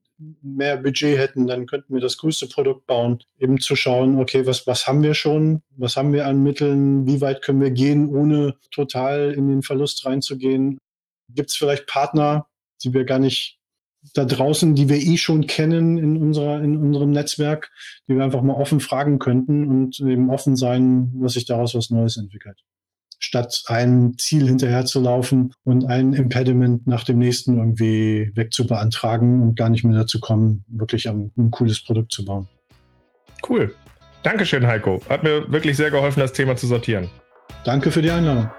mehr Budget hätten, dann könnten wir das größte Produkt bauen. Eben zu schauen, okay, was, was haben wir schon? Was haben wir an Mitteln? Wie weit können wir gehen, ohne total in den Verlust reinzugehen? Gibt es vielleicht Partner, die wir gar nicht da draußen, die wir eh schon kennen in, unserer, in unserem Netzwerk, die wir einfach mal offen fragen könnten und eben offen sein, was sich daraus was Neues entwickelt. Statt ein Ziel hinterher zu laufen und ein Impediment nach dem nächsten irgendwie wegzubeantragen und gar nicht mehr dazu kommen, wirklich ein, ein cooles Produkt zu bauen. Cool. Dankeschön, Heiko. Hat mir wirklich sehr geholfen, das Thema zu sortieren. Danke für die Einladung.